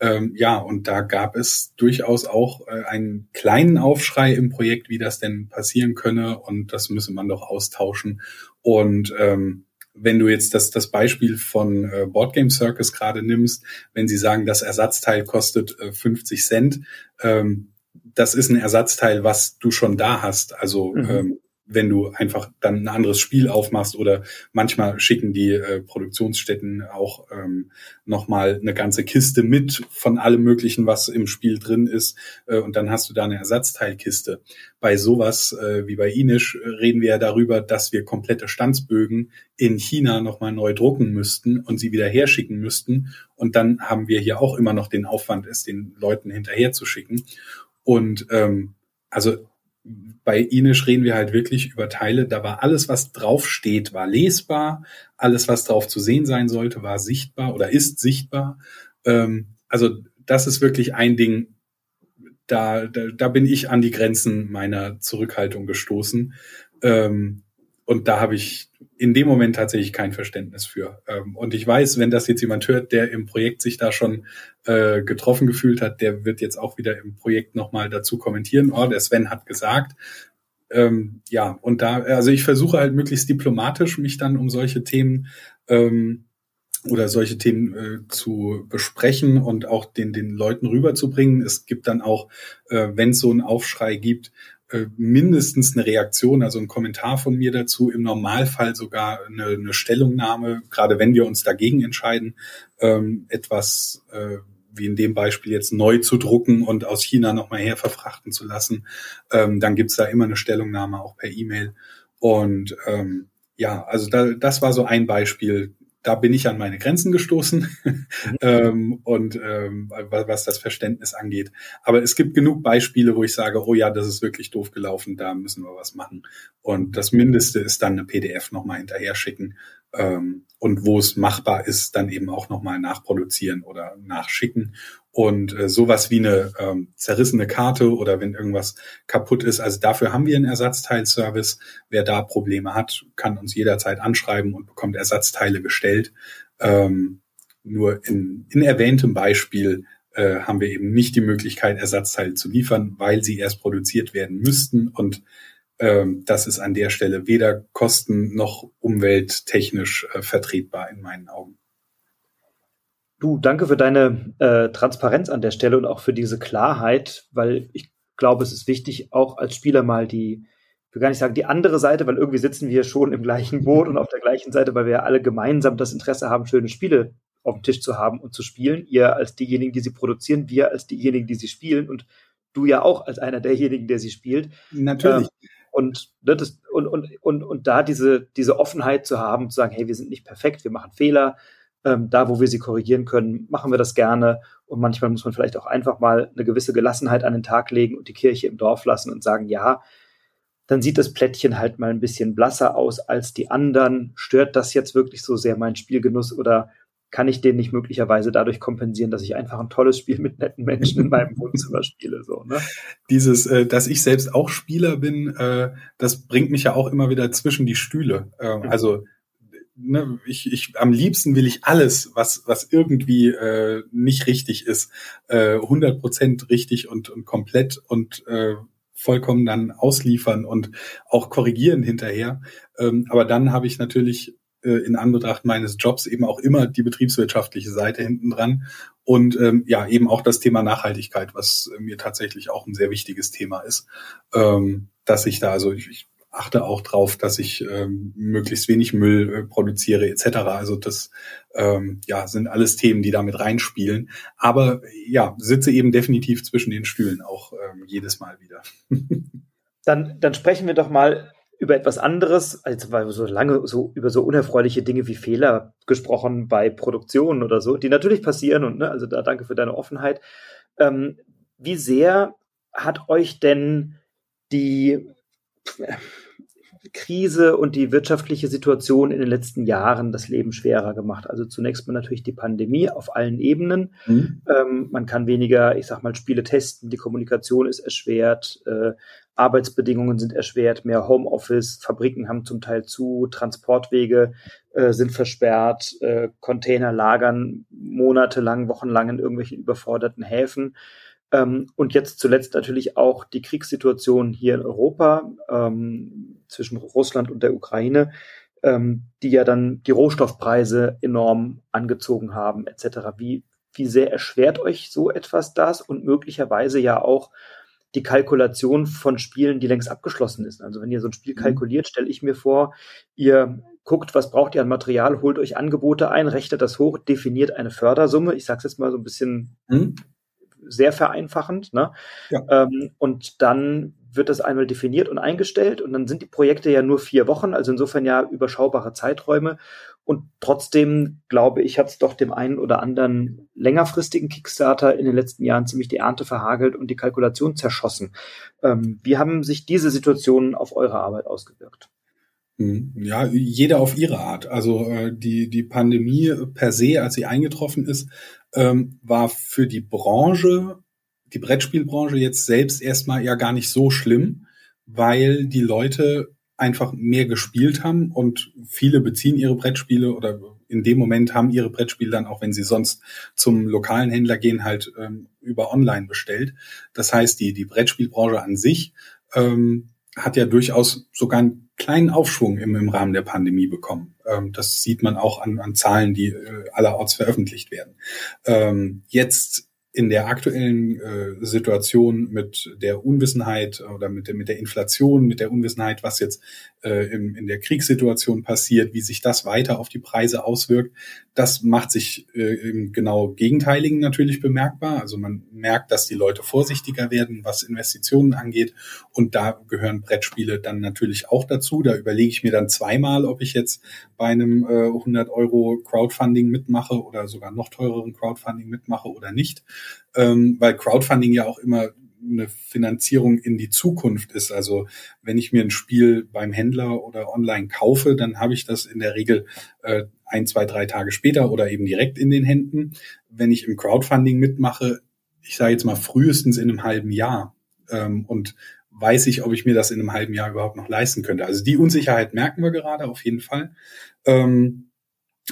Ähm, ja, und da gab es durchaus auch äh, einen kleinen Aufschrei im Projekt, wie das denn passieren könne. Und das müsse man doch austauschen. Und ähm, wenn du jetzt das, das Beispiel von äh, Boardgame Circus gerade nimmst, wenn sie sagen, das Ersatzteil kostet äh, 50 Cent, ähm, das ist ein Ersatzteil, was du schon da hast. Also mhm. ähm, wenn du einfach dann ein anderes Spiel aufmachst oder manchmal schicken die äh, Produktionsstätten auch ähm, nochmal eine ganze Kiste mit von allem Möglichen, was im Spiel drin ist äh, und dann hast du da eine Ersatzteilkiste. Bei sowas äh, wie bei Inish äh, reden wir ja darüber, dass wir komplette Standsbögen in China nochmal neu drucken müssten und sie wieder herschicken müssten und dann haben wir hier auch immer noch den Aufwand, es den Leuten hinterher zu schicken und ähm, also bei Inish reden wir halt wirklich über Teile, da war alles, was draufsteht, war lesbar, alles, was drauf zu sehen sein sollte, war sichtbar oder ist sichtbar. Ähm, also das ist wirklich ein Ding, da, da, da bin ich an die Grenzen meiner Zurückhaltung gestoßen. Ähm, und da habe ich in dem Moment tatsächlich kein Verständnis für. Ähm, und ich weiß, wenn das jetzt jemand hört, der im Projekt sich da schon äh, getroffen gefühlt hat, der wird jetzt auch wieder im Projekt nochmal dazu kommentieren, oh, der Sven hat gesagt. Ähm, ja, und da, also ich versuche halt möglichst diplomatisch mich dann um solche Themen ähm, oder solche Themen äh, zu besprechen und auch den, den Leuten rüberzubringen. Es gibt dann auch, äh, wenn es so einen Aufschrei gibt, mindestens eine Reaktion, also ein Kommentar von mir dazu, im Normalfall sogar eine, eine Stellungnahme, gerade wenn wir uns dagegen entscheiden, ähm, etwas äh, wie in dem Beispiel jetzt neu zu drucken und aus China nochmal her verfrachten zu lassen, ähm, dann gibt's da immer eine Stellungnahme auch per E-Mail. Und ähm, ja, also da, das war so ein Beispiel, da bin ich an meine Grenzen gestoßen mhm. ähm, und ähm, was das Verständnis angeht. Aber es gibt genug Beispiele, wo ich sage, oh ja, das ist wirklich doof gelaufen, da müssen wir was machen. Und das Mindeste ist dann eine PDF nochmal hinterher schicken ähm, und wo es machbar ist, dann eben auch nochmal nachproduzieren oder nachschicken. Und äh, sowas wie eine ähm, zerrissene Karte oder wenn irgendwas kaputt ist, also dafür haben wir einen Ersatzteilservice. Wer da Probleme hat, kann uns jederzeit anschreiben und bekommt Ersatzteile gestellt. Ähm, nur in, in erwähntem Beispiel äh, haben wir eben nicht die Möglichkeit, Ersatzteile zu liefern, weil sie erst produziert werden müssten. Und ähm, das ist an der Stelle weder kosten noch umwelttechnisch äh, vertretbar in meinen Augen. Du, danke für deine äh, Transparenz an der Stelle und auch für diese Klarheit, weil ich glaube, es ist wichtig, auch als Spieler mal die, ich will gar nicht sagen die andere Seite, weil irgendwie sitzen wir schon im gleichen Boot und auf der gleichen Seite, weil wir ja alle gemeinsam das Interesse haben, schöne Spiele auf dem Tisch zu haben und zu spielen. Ihr als diejenigen, die sie produzieren, wir als diejenigen, die sie spielen und du ja auch als einer derjenigen, der sie spielt. Natürlich. Ähm, und, ne, das, und, und, und, und da diese, diese Offenheit zu haben, zu sagen, hey, wir sind nicht perfekt, wir machen Fehler, ähm, da, wo wir sie korrigieren können, machen wir das gerne. Und manchmal muss man vielleicht auch einfach mal eine gewisse Gelassenheit an den Tag legen und die Kirche im Dorf lassen und sagen, ja, dann sieht das Plättchen halt mal ein bisschen blasser aus als die anderen. Stört das jetzt wirklich so sehr meinen Spielgenuss oder kann ich den nicht möglicherweise dadurch kompensieren, dass ich einfach ein tolles Spiel mit netten Menschen in meinem Wohnzimmer spiele, so, ne? Dieses, äh, dass ich selbst auch Spieler bin, äh, das bringt mich ja auch immer wieder zwischen die Stühle. Äh, mhm. Also ne, ich, ich am liebsten will ich alles, was was irgendwie äh, nicht richtig ist, äh, 100% richtig und, und komplett und äh, vollkommen dann ausliefern und auch korrigieren hinterher. Ähm, aber dann habe ich natürlich äh, in Anbetracht meines Jobs eben auch immer die betriebswirtschaftliche Seite hinten dran und ähm, ja eben auch das Thema Nachhaltigkeit, was mir tatsächlich auch ein sehr wichtiges Thema ist, ähm, dass ich da also ich, ich achte auch drauf, dass ich ähm, möglichst wenig Müll äh, produziere etc. Also das ähm, ja sind alles Themen, die damit reinspielen. Aber ja, sitze eben definitiv zwischen den Stühlen auch ähm, jedes Mal wieder. dann, dann sprechen wir doch mal über etwas anderes, als weil so lange so über so unerfreuliche Dinge wie Fehler gesprochen bei Produktionen oder so, die natürlich passieren und ne, also da danke für deine Offenheit. Ähm, wie sehr hat euch denn die Krise und die wirtschaftliche Situation in den letzten Jahren das Leben schwerer gemacht. Also zunächst mal natürlich die Pandemie auf allen Ebenen. Mhm. Ähm, man kann weniger, ich sag mal, Spiele testen, die Kommunikation ist erschwert, äh, Arbeitsbedingungen sind erschwert, mehr Homeoffice, Fabriken haben zum Teil zu, Transportwege äh, sind versperrt, äh, Container lagern monatelang, wochenlang in irgendwelchen überforderten Häfen. Ähm, und jetzt zuletzt natürlich auch die Kriegssituation hier in Europa ähm, zwischen Russland und der Ukraine, ähm, die ja dann die Rohstoffpreise enorm angezogen haben, etc. Wie, wie sehr erschwert euch so etwas das und möglicherweise ja auch die Kalkulation von Spielen, die längst abgeschlossen ist. Also wenn ihr so ein Spiel mhm. kalkuliert, stelle ich mir vor, ihr guckt, was braucht ihr an Material, holt euch Angebote ein, rechnet das hoch, definiert eine Fördersumme. Ich sage es jetzt mal so ein bisschen mhm sehr vereinfachend. Ne? Ja. Ähm, und dann wird das einmal definiert und eingestellt und dann sind die Projekte ja nur vier Wochen, also insofern ja überschaubare Zeiträume. Und trotzdem, glaube ich, hat es doch dem einen oder anderen längerfristigen Kickstarter in den letzten Jahren ziemlich die Ernte verhagelt und die Kalkulation zerschossen. Ähm, wie haben sich diese Situationen auf eure Arbeit ausgewirkt? Hm, ja, jeder auf ihre Art. Also äh, die, die Pandemie per se, als sie eingetroffen ist, ähm, war für die Branche, die Brettspielbranche jetzt selbst erstmal ja gar nicht so schlimm, weil die Leute einfach mehr gespielt haben und viele beziehen ihre Brettspiele oder in dem Moment haben ihre Brettspiele dann, auch wenn sie sonst zum lokalen Händler gehen, halt ähm, über online bestellt. Das heißt, die, die Brettspielbranche an sich ähm, hat ja durchaus sogar einen kleinen Aufschwung im, im Rahmen der Pandemie bekommen. Ähm, das sieht man auch an, an Zahlen, die äh, allerorts veröffentlicht werden. Ähm, jetzt in der aktuellen äh, Situation mit der Unwissenheit oder mit der, mit der Inflation, mit der Unwissenheit, was jetzt äh, im, in der Kriegssituation passiert, wie sich das weiter auf die Preise auswirkt, das macht sich äh, im genau Gegenteiligen natürlich bemerkbar. Also man merkt, dass die Leute vorsichtiger werden, was Investitionen angeht. Und da gehören Brettspiele dann natürlich auch dazu. Da überlege ich mir dann zweimal, ob ich jetzt bei einem äh, 100 Euro Crowdfunding mitmache oder sogar noch teureren Crowdfunding mitmache oder nicht. Ähm, weil Crowdfunding ja auch immer eine Finanzierung in die Zukunft ist. Also wenn ich mir ein Spiel beim Händler oder online kaufe, dann habe ich das in der Regel äh, ein, zwei, drei Tage später oder eben direkt in den Händen. Wenn ich im Crowdfunding mitmache, ich sage jetzt mal frühestens in einem halben Jahr. Ähm, und weiß ich, ob ich mir das in einem halben Jahr überhaupt noch leisten könnte. Also die Unsicherheit merken wir gerade auf jeden Fall. Ähm,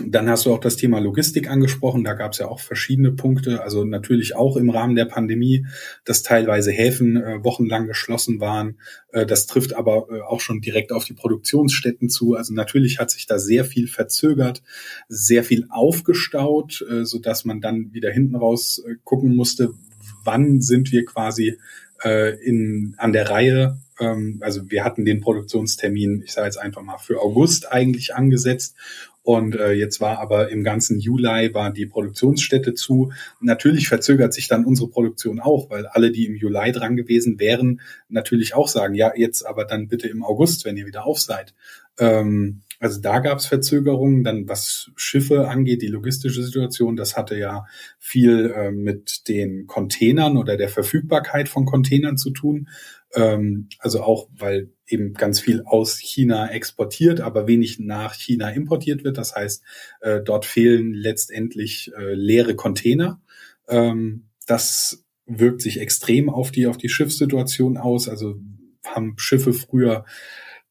Dann hast du auch das Thema Logistik angesprochen. Da gab es ja auch verschiedene Punkte. Also natürlich auch im Rahmen der Pandemie, dass teilweise Häfen äh, wochenlang geschlossen waren. Äh, das trifft aber äh, auch schon direkt auf die Produktionsstätten zu. Also natürlich hat sich da sehr viel verzögert, sehr viel aufgestaut, äh, so dass man dann wieder hinten raus äh, gucken musste, wann sind wir quasi äh, in, an der Reihe. Ähm, also wir hatten den Produktionstermin, ich sage jetzt einfach mal, für August eigentlich angesetzt. Und äh, jetzt war aber im ganzen Juli war die Produktionsstätte zu. Natürlich verzögert sich dann unsere Produktion auch, weil alle, die im Juli dran gewesen wären, natürlich auch sagen, ja, jetzt aber dann bitte im August, wenn ihr wieder auf seid. Ähm, also da gab es Verzögerungen. Dann was Schiffe angeht, die logistische Situation, das hatte ja viel äh, mit den Containern oder der Verfügbarkeit von Containern zu tun. Ähm, also auch, weil eben ganz viel aus China exportiert, aber wenig nach China importiert wird. Das heißt, äh, dort fehlen letztendlich äh, leere Container. Ähm, das wirkt sich extrem auf die, auf die Schiffssituation aus. Also haben Schiffe früher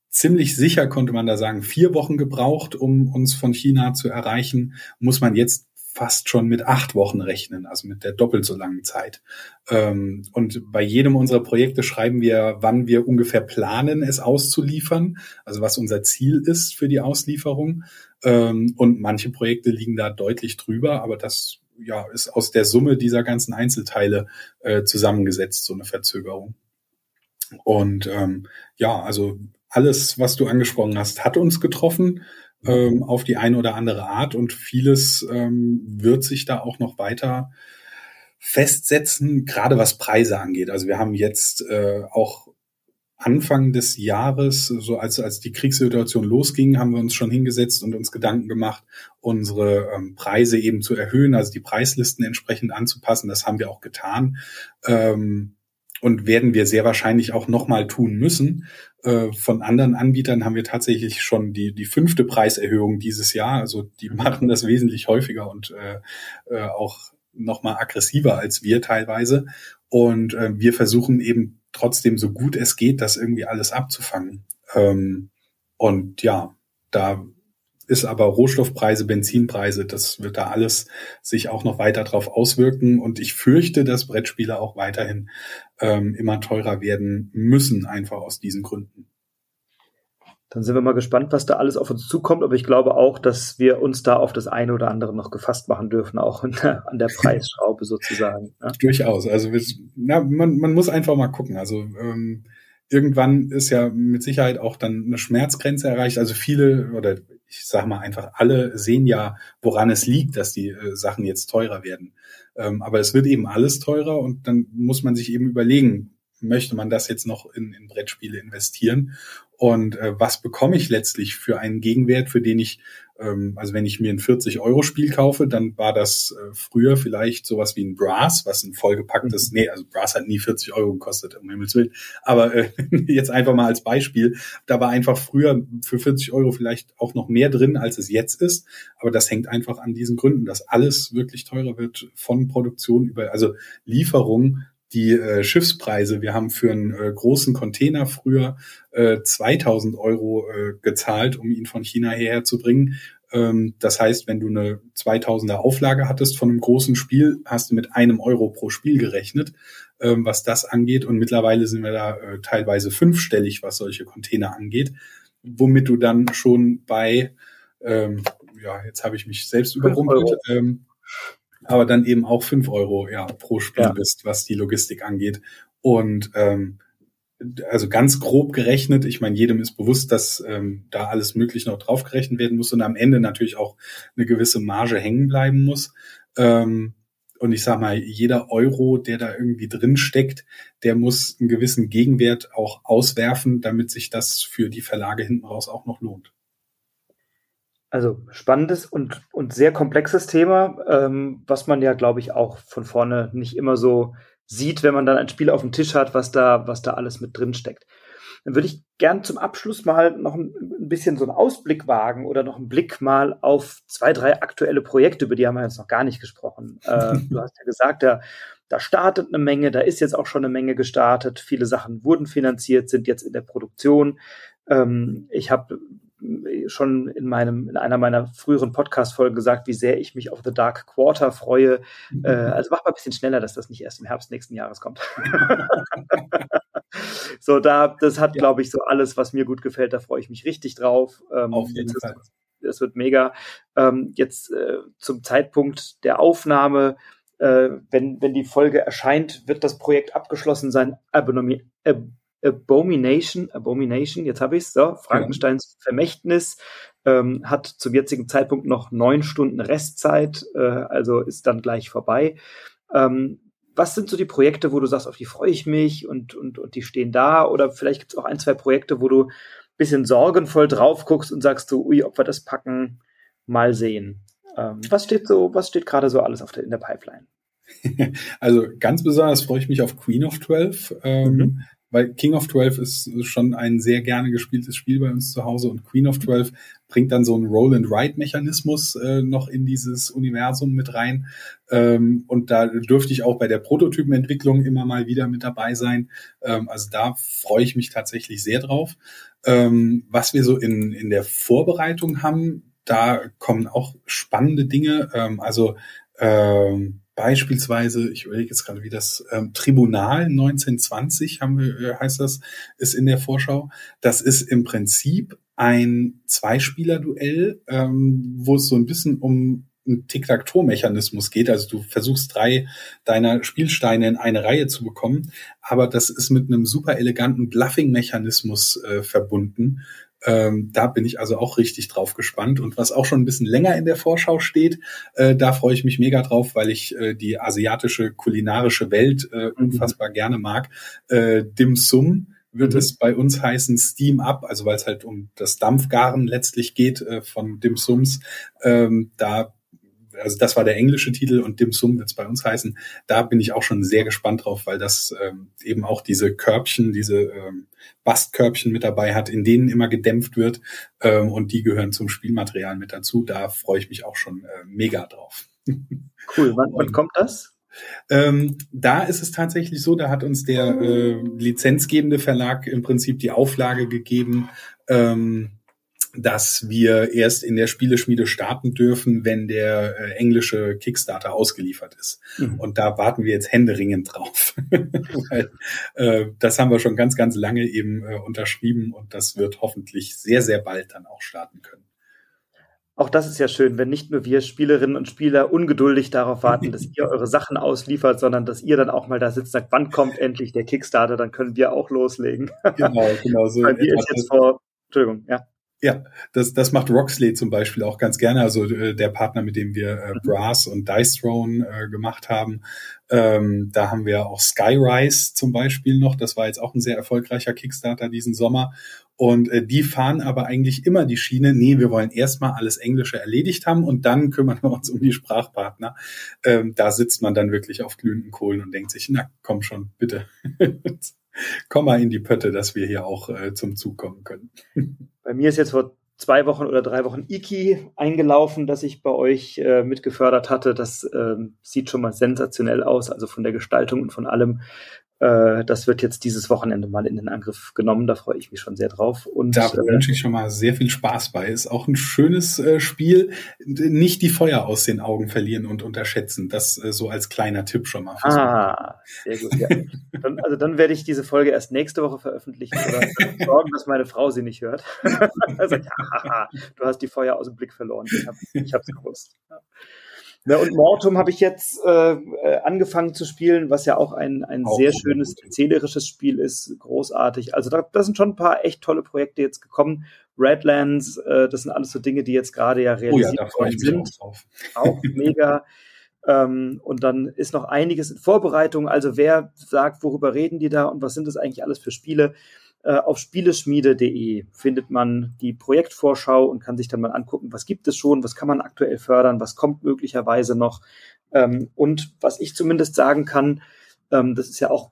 ziemlich sicher, konnte man da sagen, vier Wochen gebraucht, um uns von China zu erreichen, muss man jetzt fast schon mit acht Wochen rechnen, also mit der doppelt so langen Zeit. Ähm, und bei jedem unserer Projekte schreiben wir, wann wir ungefähr planen, es auszuliefern, also was unser Ziel ist für die Auslieferung. Ähm, und manche Projekte liegen da deutlich drüber, aber das ja, ist aus der Summe dieser ganzen Einzelteile äh, zusammengesetzt, so eine Verzögerung. Und ähm, ja, also alles, was du angesprochen hast, hat uns getroffen ähm, auf die eine oder andere Art und vieles ähm, wird sich da auch noch weiter festsetzen, gerade was Preise angeht. Also wir haben jetzt äh, auch Anfang des Jahres, so als, als die Kriegssituation losging, haben wir uns schon hingesetzt und uns Gedanken gemacht, unsere ähm, Preise eben zu erhöhen, also die Preislisten entsprechend anzupassen. Das haben wir auch getan. Ähm, und werden wir sehr wahrscheinlich auch nochmal tun müssen. Äh, von anderen Anbietern haben wir tatsächlich schon die, die fünfte Preiserhöhung dieses Jahr. Also die mhm. machen das wesentlich häufiger und äh, äh, auch nochmal aggressiver als wir teilweise. Und äh, wir versuchen eben trotzdem so gut es geht, das irgendwie alles abzufangen. Ähm, und ja, da ist aber Rohstoffpreise, Benzinpreise, das wird da alles sich auch noch weiter drauf auswirken. Und ich fürchte, dass Brettspiele auch weiterhin ähm, immer teurer werden müssen, einfach aus diesen Gründen. Dann sind wir mal gespannt, was da alles auf uns zukommt. Aber ich glaube auch, dass wir uns da auf das eine oder andere noch gefasst machen dürfen, auch der, an der Preisschraube sozusagen. Ja? Durchaus. Also wir, na, man, man muss einfach mal gucken. Also ähm, irgendwann ist ja mit Sicherheit auch dann eine Schmerzgrenze erreicht. Also viele oder ich sage mal einfach, alle sehen ja, woran es liegt, dass die äh, Sachen jetzt teurer werden. Ähm, aber es wird eben alles teurer und dann muss man sich eben überlegen, möchte man das jetzt noch in, in Brettspiele investieren? Und äh, was bekomme ich letztlich für einen Gegenwert, für den ich ähm, also wenn ich mir ein 40-Euro-Spiel kaufe, dann war das äh, früher vielleicht sowas wie ein Brass, was ein vollgepacktes, nee, also Brass hat nie 40 Euro gekostet, um Himmels Willen. Aber äh, jetzt einfach mal als Beispiel, da war einfach früher für 40 Euro vielleicht auch noch mehr drin, als es jetzt ist. Aber das hängt einfach an diesen Gründen, dass alles wirklich teurer wird von Produktion über, also Lieferung die äh, Schiffspreise. Wir haben für einen äh, großen Container früher äh, 2000 Euro äh, gezahlt, um ihn von China hierher zu bringen. Ähm, das heißt, wenn du eine 2000er Auflage hattest von einem großen Spiel, hast du mit einem Euro pro Spiel gerechnet, ähm, was das angeht. Und mittlerweile sind wir da äh, teilweise fünfstellig, was solche Container angeht, womit du dann schon bei, ähm, ja, jetzt habe ich mich selbst überrumpelt, ähm, aber dann eben auch fünf Euro ja, pro Spiel ja. bist, was die Logistik angeht. Und ähm, also ganz grob gerechnet, ich meine, jedem ist bewusst, dass ähm, da alles möglich noch draufgerechnet werden muss und am Ende natürlich auch eine gewisse Marge hängen bleiben muss. Ähm, und ich sag mal, jeder Euro, der da irgendwie drin steckt, der muss einen gewissen Gegenwert auch auswerfen, damit sich das für die Verlage hinten raus auch noch lohnt. Also spannendes und, und sehr komplexes Thema, ähm, was man ja, glaube ich, auch von vorne nicht immer so sieht, wenn man dann ein Spiel auf dem Tisch hat, was da, was da alles mit drin steckt. Dann würde ich gern zum Abschluss mal noch ein, ein bisschen so einen Ausblick wagen oder noch einen Blick mal auf zwei, drei aktuelle Projekte, über die haben wir jetzt noch gar nicht gesprochen. Äh, du hast ja gesagt, da, da startet eine Menge, da ist jetzt auch schon eine Menge gestartet. Viele Sachen wurden finanziert, sind jetzt in der Produktion. Ähm, ich habe schon in meinem, in einer meiner früheren Podcast-Folgen gesagt, wie sehr ich mich auf The Dark Quarter freue. Mhm. Äh, also mach mal ein bisschen schneller, dass das nicht erst im Herbst nächsten Jahres kommt. so, da, das hat, ja. glaube ich, so alles, was mir gut gefällt, da freue ich mich richtig drauf. Ähm, auf jeden Fall. Es wird mega. Ähm, jetzt äh, zum Zeitpunkt der Aufnahme, äh, wenn, wenn die Folge erscheint, wird das Projekt abgeschlossen sein. Abonomi Ab Abomination, Abomination, jetzt habe ich es, so, Frankensteins. Vermächtnis, ähm, hat zum jetzigen Zeitpunkt noch neun Stunden Restzeit, äh, also ist dann gleich vorbei. Ähm, was sind so die Projekte, wo du sagst, auf die freue ich mich und, und, und die stehen da? Oder vielleicht gibt es auch ein, zwei Projekte, wo du ein bisschen sorgenvoll drauf guckst und sagst so, ui, ob wir das packen, mal sehen. Ähm, was steht so, was steht gerade so alles auf der, in der Pipeline? Also ganz besonders freue ich mich auf Queen of Twelve. Ähm, mhm weil King of 12 ist schon ein sehr gerne gespieltes Spiel bei uns zu Hause und Queen of 12 bringt dann so einen Roll-and-Write-Mechanismus äh, noch in dieses Universum mit rein. Ähm, und da dürfte ich auch bei der Prototypenentwicklung immer mal wieder mit dabei sein. Ähm, also da freue ich mich tatsächlich sehr drauf. Ähm, was wir so in, in der Vorbereitung haben, da kommen auch spannende Dinge. Ähm, also ähm, Beispielsweise, ich überlege jetzt gerade, wie das ähm, Tribunal 1920 haben wir, äh, heißt das, ist in der Vorschau. Das ist im Prinzip ein Zweispieler-Duell, ähm, wo es so ein bisschen um einen Tic-Tac-Toe-Mechanismus geht. Also du versuchst drei deiner Spielsteine in eine Reihe zu bekommen, aber das ist mit einem super eleganten Bluffing-Mechanismus äh, verbunden, ähm, da bin ich also auch richtig drauf gespannt. Und was auch schon ein bisschen länger in der Vorschau steht, äh, da freue ich mich mega drauf, weil ich äh, die asiatische kulinarische Welt äh, mhm. unfassbar mhm. gerne mag. Äh, Dim Sum wird mhm. es bei uns heißen Steam Up, also weil es halt um das Dampfgaren letztlich geht äh, von Dim Sums. Ähm, da also das war der englische Titel und Dim Sum wird es bei uns heißen. Da bin ich auch schon sehr gespannt drauf, weil das ähm, eben auch diese Körbchen, diese ähm, Bastkörbchen mit dabei hat, in denen immer gedämpft wird ähm, und die gehören zum Spielmaterial mit dazu. Da freue ich mich auch schon äh, mega drauf. Cool. Wann, wann kommt das? Ähm, da ist es tatsächlich so, da hat uns der äh, lizenzgebende Verlag im Prinzip die Auflage gegeben, ähm, dass wir erst in der Spieleschmiede starten dürfen, wenn der äh, englische Kickstarter ausgeliefert ist. Mhm. Und da warten wir jetzt händeringend drauf. Weil, äh, das haben wir schon ganz, ganz lange eben äh, unterschrieben und das wird hoffentlich sehr, sehr bald dann auch starten können. Auch das ist ja schön, wenn nicht nur wir Spielerinnen und Spieler ungeduldig darauf warten, dass ihr eure Sachen ausliefert, sondern dass ihr dann auch mal da sitzt und sagt, wann kommt endlich der Kickstarter, dann können wir auch loslegen. Genau, genau so. Weil wir ist jetzt vor, Entschuldigung, ja. Ja, das, das macht Roxley zum Beispiel auch ganz gerne. Also äh, der Partner, mit dem wir äh, Brass und Dice Throne äh, gemacht haben. Ähm, da haben wir auch Skyrise zum Beispiel noch. Das war jetzt auch ein sehr erfolgreicher Kickstarter diesen Sommer. Und äh, die fahren aber eigentlich immer die Schiene, nee, wir wollen erstmal alles Englische erledigt haben und dann kümmern wir uns um die Sprachpartner. Ähm, da sitzt man dann wirklich auf glühenden Kohlen und denkt sich, na komm schon, bitte. komm mal in die Pötte, dass wir hier auch äh, zum Zug kommen können. Bei mir ist jetzt vor zwei Wochen oder drei Wochen Iki eingelaufen, das ich bei euch äh, mitgefördert hatte. Das äh, sieht schon mal sensationell aus, also von der Gestaltung und von allem. Äh, das wird jetzt dieses Wochenende mal in den Angriff genommen. Da freue ich mich schon sehr drauf. Und da äh, wünsche ich schon mal sehr viel Spaß bei. Ist auch ein schönes äh, Spiel. Nicht die Feuer aus den Augen verlieren und unterschätzen. Das äh, so als kleiner Tipp schon mal. Ah, sehr gut. Ja. dann, also dann werde ich diese Folge erst nächste Woche veröffentlichen oder sorgen, dass meine Frau sie nicht hört. also, ja, du hast die Feuer aus dem Blick verloren. Ich habe es gewusst. Ja. Ja, und Mortum habe ich jetzt äh, äh, angefangen zu spielen, was ja auch ein, ein auch sehr schönes erzählerisches Spiel ist, großartig. Also da, da sind schon ein paar echt tolle Projekte jetzt gekommen. Redlands, äh, das sind alles so Dinge, die jetzt gerade ja realisiert oh ja, sind. Auch, auch mega. Ähm, und dann ist noch einiges in Vorbereitung. Also wer sagt, worüber reden die da und was sind das eigentlich alles für Spiele? Äh, auf spieleschmiede.de findet man die Projektvorschau und kann sich dann mal angucken, was gibt es schon, was kann man aktuell fördern, was kommt möglicherweise noch. Ähm, und was ich zumindest sagen kann, ähm, das ist ja auch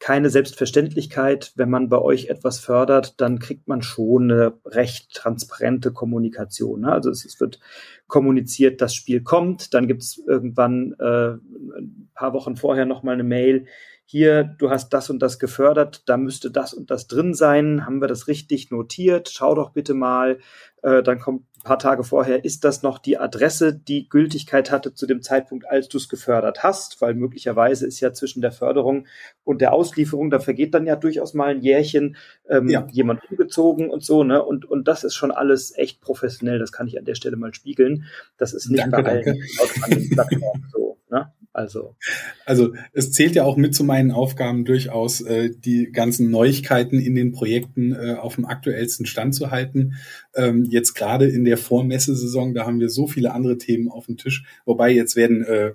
keine Selbstverständlichkeit. Wenn man bei euch etwas fördert, dann kriegt man schon eine recht transparente Kommunikation. Ne? Also es, wird kommuniziert, das Spiel kommt, dann gibt es irgendwann äh, ein paar Wochen vorher nochmal eine Mail, hier, du hast das und das gefördert, da müsste das und das drin sein, haben wir das richtig notiert, schau doch bitte mal, äh, dann kommt ein paar Tage vorher, ist das noch die Adresse, die Gültigkeit hatte zu dem Zeitpunkt, als du es gefördert hast, weil möglicherweise ist ja zwischen der Förderung und der Auslieferung, da vergeht dann ja durchaus mal ein Jährchen ähm, ja. jemand umgezogen und so, ne? Und, und das ist schon alles echt professionell, das kann ich an der Stelle mal spiegeln. Das ist nicht danke, bei allen Plattformen so. Ne? Also. also es zählt ja auch mit zu meinen Aufgaben durchaus, äh, die ganzen Neuigkeiten in den Projekten äh, auf dem aktuellsten Stand zu halten. Ähm, jetzt gerade in der Vormessesaison, da haben wir so viele andere Themen auf dem Tisch, wobei jetzt werden äh,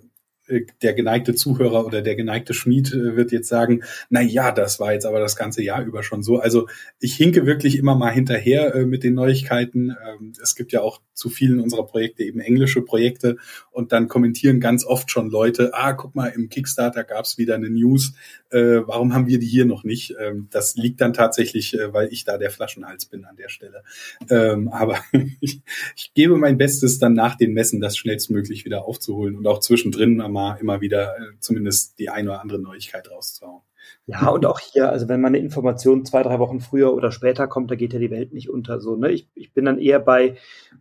der geneigte Zuhörer oder der geneigte Schmied äh, wird jetzt sagen, na ja, das war jetzt aber das ganze Jahr über schon so. Also ich hinke wirklich immer mal hinterher äh, mit den Neuigkeiten. Ähm, es gibt ja auch zu vielen unserer Projekte eben englische Projekte und dann kommentieren ganz oft schon Leute, ah, guck mal, im Kickstarter gab es wieder eine News, äh, warum haben wir die hier noch nicht? Ähm, das liegt dann tatsächlich, äh, weil ich da der Flaschenhals bin an der Stelle. Ähm, aber ich, ich gebe mein Bestes, dann nach den Messen das schnellstmöglich wieder aufzuholen und auch zwischendrin immer wieder äh, zumindest die eine oder andere Neuigkeit rauszuhauen. Ja, und auch hier, also wenn meine Information zwei, drei Wochen früher oder später kommt, da geht ja die Welt nicht unter. So, ne? ich, ich bin dann eher bei,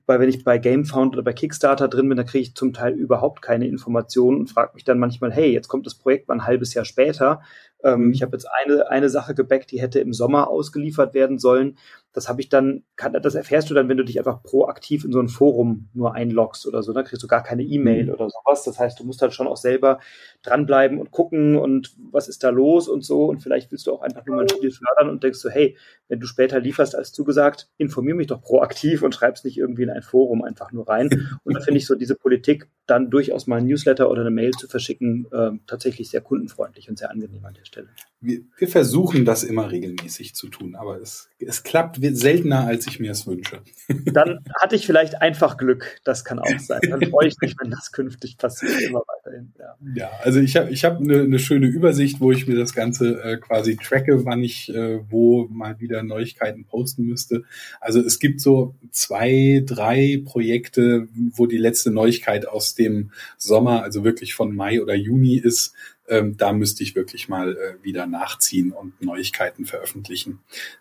bei, wenn ich bei GameFound oder bei Kickstarter drin bin, da kriege ich zum Teil überhaupt keine Informationen und frage mich dann manchmal, hey, jetzt kommt das Projekt mal ein halbes Jahr später. Ähm, mhm. ich habe jetzt eine, eine Sache gebackt, die hätte im Sommer ausgeliefert werden sollen. Das habe ich dann, kann, das erfährst du dann, wenn du dich einfach proaktiv in so ein Forum nur einloggst oder so. Da kriegst du gar keine E-Mail mhm. oder sowas. Das heißt, du musst halt schon auch selber dranbleiben und gucken und was ist da los und so. Und vielleicht willst du auch einfach nur mal ein Spiel fördern und denkst so, hey, wenn du später lieferst als zugesagt, informier mich doch proaktiv und schreib's nicht irgendwie in ein Forum einfach nur rein. Und da finde ich so diese Politik, dann durchaus mal ein Newsletter oder eine Mail zu verschicken, äh, tatsächlich sehr kundenfreundlich und sehr angenehm an der Stelle. Wir, wir versuchen das immer regelmäßig zu tun, aber es, es klappt seltener, als ich mir es wünsche. Dann hatte ich vielleicht einfach Glück. Das kann auch sein. Dann freue ich mich, wenn das künftig passiert, immer weiterhin. Ja, ja also ich habe ich hab eine, eine schöne Übersicht, wo ich mir das Ganze äh, quasi tracke, wann ich äh, wo mal wieder Neuigkeiten posten müsste. Also es gibt so zwei, drei Projekte, wo die letzte Neuigkeit aus dem Sommer, also wirklich von Mai oder Juni ist. Ähm, da müsste ich wirklich mal äh, wieder nachziehen und Neuigkeiten veröffentlichen.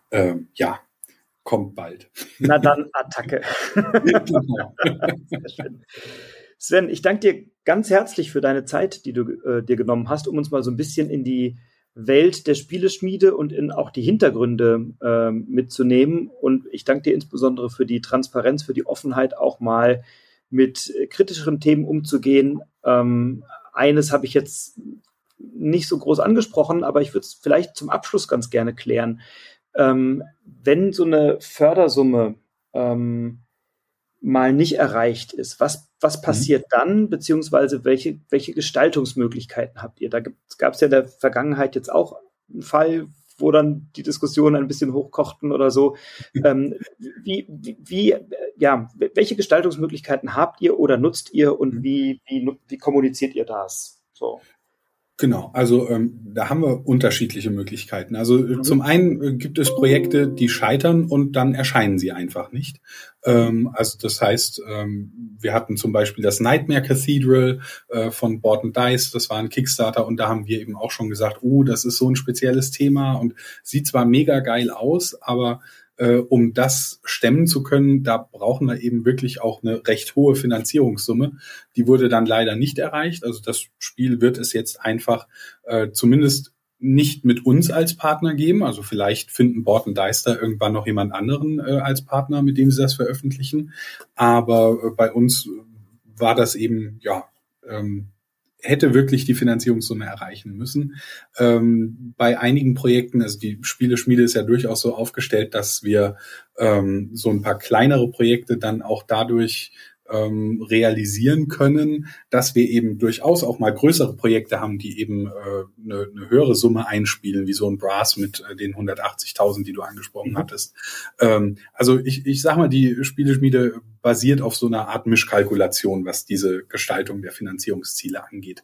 Ähm, ja, kommt bald. Na dann Attacke. genau. Sehr schön. Sven, ich danke dir ganz herzlich für deine Zeit, die du äh, dir genommen hast, um uns mal so ein bisschen in die Welt der Spieleschmiede und in auch die Hintergründe äh, mitzunehmen. Und ich danke dir insbesondere für die Transparenz, für die Offenheit, auch mal mit kritischeren Themen umzugehen. Ähm, eines habe ich jetzt nicht so groß angesprochen, aber ich würde es vielleicht zum Abschluss ganz gerne klären. Ähm, wenn so eine Fördersumme ähm, mal nicht erreicht ist, was, was mhm. passiert mhm. dann, beziehungsweise welche, welche Gestaltungsmöglichkeiten habt ihr? Da gab es ja in der Vergangenheit jetzt auch einen Fall, wo dann die Diskussionen ein bisschen hochkochten oder so. Ähm, wie, wie, wie, ja, welche Gestaltungsmöglichkeiten habt ihr oder nutzt ihr und mhm. wie, wie, wie kommuniziert ihr das? So. Genau, also ähm, da haben wir unterschiedliche Möglichkeiten. Also äh, mhm. zum einen äh, gibt es Projekte, die scheitern und dann erscheinen sie einfach nicht. Ähm, also das heißt, ähm, wir hatten zum Beispiel das Nightmare Cathedral äh, von Borton Dice, das war ein Kickstarter und da haben wir eben auch schon gesagt, oh, das ist so ein spezielles Thema und sieht zwar mega geil aus, aber äh, um das stemmen zu können, da brauchen wir eben wirklich auch eine recht hohe Finanzierungssumme. Die wurde dann leider nicht erreicht. Also das Spiel wird es jetzt einfach äh, zumindest nicht mit uns als Partner geben. Also vielleicht finden Borten Deister irgendwann noch jemand anderen äh, als Partner, mit dem sie das veröffentlichen. Aber äh, bei uns war das eben, ja, ähm, hätte wirklich die Finanzierungssumme erreichen müssen. Ähm, bei einigen Projekten, also die Spieleschmiede ist ja durchaus so aufgestellt, dass wir ähm, so ein paar kleinere Projekte dann auch dadurch ähm, realisieren können, dass wir eben durchaus auch mal größere Projekte haben, die eben äh, eine, eine höhere Summe einspielen, wie so ein Brass mit äh, den 180.000, die du angesprochen mhm. hattest. Ähm, also ich, ich sag mal, die Spieleschmiede basiert auf so einer Art Mischkalkulation, was diese Gestaltung der Finanzierungsziele angeht.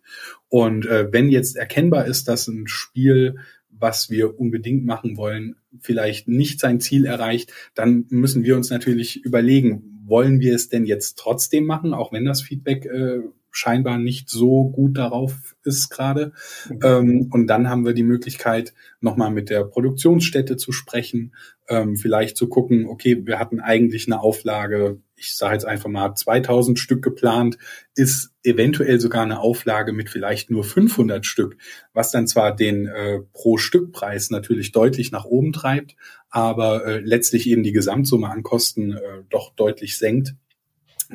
Und äh, wenn jetzt erkennbar ist, dass ein Spiel was wir unbedingt machen wollen, vielleicht nicht sein Ziel erreicht, dann müssen wir uns natürlich überlegen, wollen wir es denn jetzt trotzdem machen, auch wenn das Feedback äh, scheinbar nicht so gut darauf ist gerade. Mhm. Ähm, und dann haben wir die Möglichkeit, nochmal mit der Produktionsstätte zu sprechen, ähm, vielleicht zu gucken, okay, wir hatten eigentlich eine Auflage, ich sage jetzt einfach mal 2000 Stück geplant, ist eventuell sogar eine Auflage mit vielleicht nur 500 Stück, was dann zwar den äh, pro Stückpreis natürlich deutlich nach oben treibt, aber äh, letztlich eben die Gesamtsumme an Kosten äh, doch deutlich senkt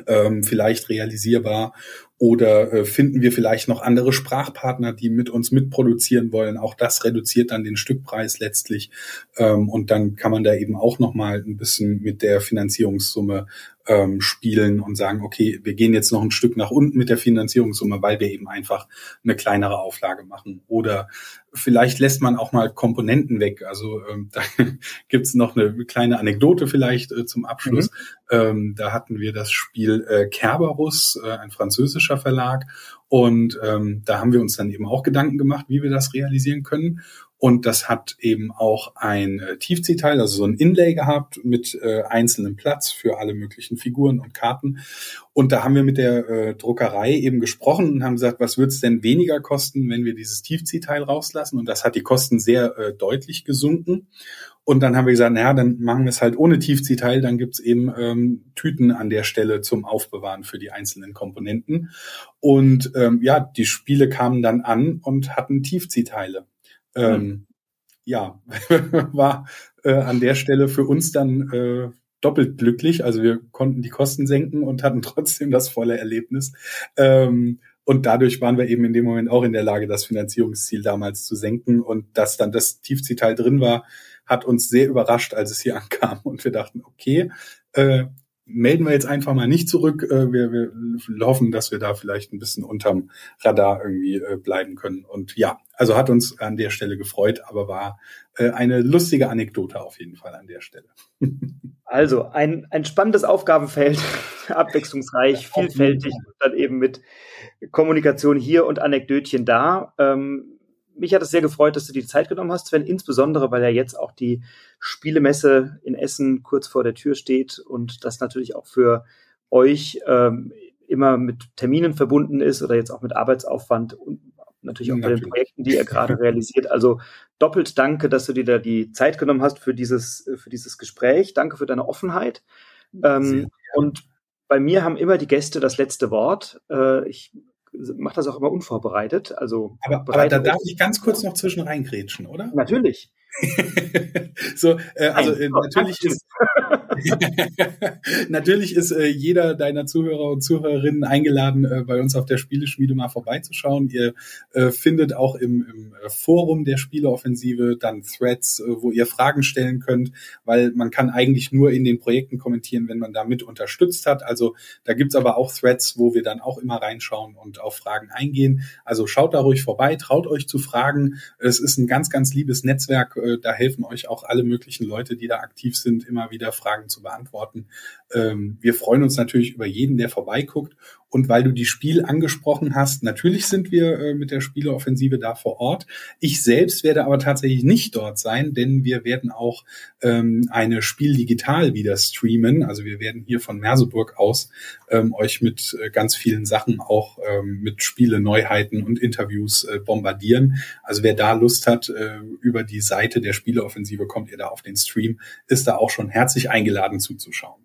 ähm, vielleicht realisierbar oder äh, finden wir vielleicht noch andere Sprachpartner, die mit uns mitproduzieren wollen? Auch das reduziert dann den Stückpreis letztlich. Ähm, und dann kann man da eben auch noch mal ein bisschen mit der Finanzierungssumme ähm, spielen und sagen, okay, wir gehen jetzt noch ein Stück nach unten mit der Finanzierungssumme, weil wir eben einfach eine kleinere Auflage machen. Oder vielleicht lässt man auch mal Komponenten weg. Also ähm, da gibt's noch eine kleine Anekdote vielleicht äh, zum Abschluss. Mhm. Ähm, da hatten wir das Spiel äh, Kerberus, äh, ein französischer Verlag. Und ähm, da haben wir uns dann eben auch Gedanken gemacht, wie wir das realisieren können. Und das hat eben auch ein äh, Tiefziehteil, also so ein Inlay gehabt mit äh, einzelnem Platz für alle möglichen Figuren und Karten. Und da haben wir mit der äh, Druckerei eben gesprochen und haben gesagt, was wird es denn weniger kosten, wenn wir dieses Tiefziehteil rauslassen? Und das hat die Kosten sehr äh, deutlich gesunken. Und dann haben wir gesagt, naja, dann machen wir es halt ohne Tiefziehteil, dann gibt's eben ähm, Tüten an der Stelle zum Aufbewahren für die einzelnen Komponenten. Und ähm, ja, die Spiele kamen dann an und hatten Tiefziehteile. Ähm, mhm. Ja, war äh, an der Stelle für uns dann äh, doppelt glücklich. Also wir konnten die Kosten senken und hatten trotzdem das volle Erlebnis. Ähm, und dadurch waren wir eben in dem Moment auch in der Lage, das Finanzierungsziel damals zu senken. Und dass dann das Tiefziehteil drin war, hat uns sehr überrascht, als es hier ankam. Und wir dachten, okay, äh, melden wir jetzt einfach mal nicht zurück. Äh, wir, wir hoffen, dass wir da vielleicht ein bisschen unterm Radar irgendwie äh, bleiben können. Und ja, also hat uns an der Stelle gefreut, aber war äh, eine lustige Anekdote auf jeden Fall an der Stelle. Also ein, ein spannendes Aufgabenfeld, abwechslungsreich, vielfältig und dann eben mit Kommunikation hier und Anekdötchen da. Ähm, mich hat es sehr gefreut, dass du die Zeit genommen hast, Sven, insbesondere weil ja jetzt auch die Spielemesse in Essen kurz vor der Tür steht und das natürlich auch für euch ähm, immer mit Terminen verbunden ist oder jetzt auch mit Arbeitsaufwand und natürlich auch bei den Projekten, die ihr gerade realisiert. Also doppelt danke, dass du dir da die Zeit genommen hast für dieses, für dieses Gespräch. Danke für deine Offenheit. Ähm, und bei mir haben immer die Gäste das letzte Wort. Äh, ich mache das auch immer unvorbereitet. Also aber, aber da darf ich ganz kurz noch zwischen reingrätschen, oder? Natürlich. so, äh, also äh, natürlich ist natürlich ist äh, jeder deiner Zuhörer und Zuhörerinnen eingeladen, äh, bei uns auf der Spieleschmiede mal vorbeizuschauen. Ihr äh, findet auch im, im äh, Forum der Spieleoffensive dann Threads, äh, wo ihr Fragen stellen könnt, weil man kann eigentlich nur in den Projekten kommentieren, wenn man da mit unterstützt hat. Also da gibt's aber auch Threads, wo wir dann auch immer reinschauen und auf Fragen eingehen. Also schaut da ruhig vorbei, traut euch zu fragen. Es ist ein ganz, ganz liebes Netzwerk äh, da helfen euch auch alle möglichen Leute, die da aktiv sind, immer wieder Fragen zu beantworten. Ähm, wir freuen uns natürlich über jeden, der vorbeiguckt. Und weil du die Spiel angesprochen hast, natürlich sind wir äh, mit der Spieleoffensive da vor Ort. Ich selbst werde aber tatsächlich nicht dort sein, denn wir werden auch ähm, eine Spiel digital wieder streamen. Also wir werden hier von Merseburg aus ähm, euch mit äh, ganz vielen Sachen auch ähm, mit Spiele, Neuheiten und Interviews äh, bombardieren. Also wer da Lust hat, äh, über die Seite der Spieleoffensive kommt ihr da auf den Stream, ist da auch schon herzlich eingeladen zuzuschauen.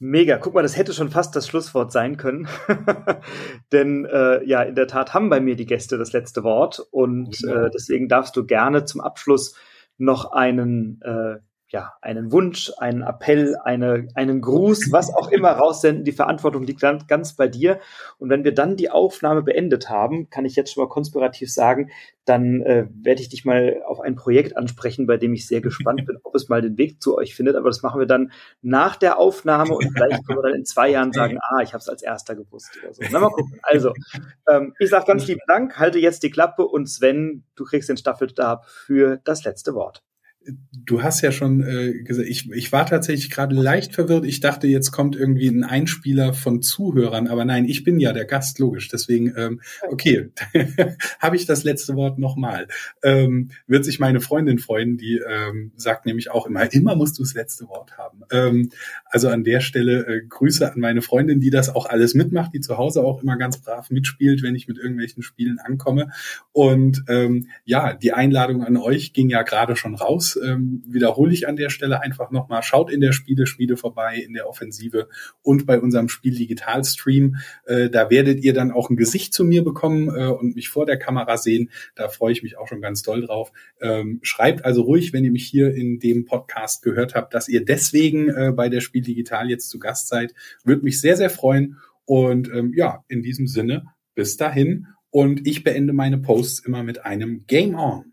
Mega, guck mal, das hätte schon fast das Schlusswort sein können. Denn äh, ja, in der Tat haben bei mir die Gäste das letzte Wort und ja. äh, deswegen darfst du gerne zum Abschluss noch einen äh, ja, einen Wunsch, einen Appell, eine, einen Gruß, was auch immer raussenden. Die Verantwortung liegt ganz, ganz bei dir. Und wenn wir dann die Aufnahme beendet haben, kann ich jetzt schon mal konspirativ sagen, dann äh, werde ich dich mal auf ein Projekt ansprechen, bei dem ich sehr gespannt bin, ob es mal den Weg zu euch findet. Aber das machen wir dann nach der Aufnahme und vielleicht können wir dann in zwei Jahren sagen, ah, ich habe es als erster gewusst oder so. Na, mal gucken. Also, ähm, ich sage ganz lieben Dank, halte jetzt die Klappe und Sven, du kriegst den Staffelstab für das letzte Wort du hast ja schon äh, gesagt, ich, ich war tatsächlich gerade leicht verwirrt. Ich dachte, jetzt kommt irgendwie ein Einspieler von Zuhörern, aber nein, ich bin ja der Gast, logisch. Deswegen, ähm, okay, habe ich das letzte Wort nochmal. Ähm, wird sich meine Freundin freuen, die ähm, sagt nämlich auch immer, immer musst du das letzte Wort haben. Ähm, Also an der Stelle äh, Grüße an meine Freundin, die das auch alles mitmacht, die zu Hause auch immer ganz brav mitspielt, wenn ich mit irgendwelchen Spielen ankomme. Und ähm, ja, die Einladung an euch ging ja gerade schon raus. Ähm, wiederhole ich an der Stelle einfach nochmal. Schaut in der Spieleschmiede vorbei, in der Offensive und bei unserem Spiel Digital Stream. Äh, da werdet ihr dann auch ein Gesicht zu mir bekommen äh, und mich vor der Kamera sehen. Da freue ich mich auch schon ganz doll drauf. Ähm, schreibt also ruhig, wenn ihr mich hier in dem Podcast gehört habt, dass ihr deswegen äh, bei der Spiel Digital jetzt zu Gast seid. Würde mich sehr, sehr freuen. Und ähm, ja, in diesem Sinne, bis dahin. Und ich beende meine Posts immer mit einem Game On.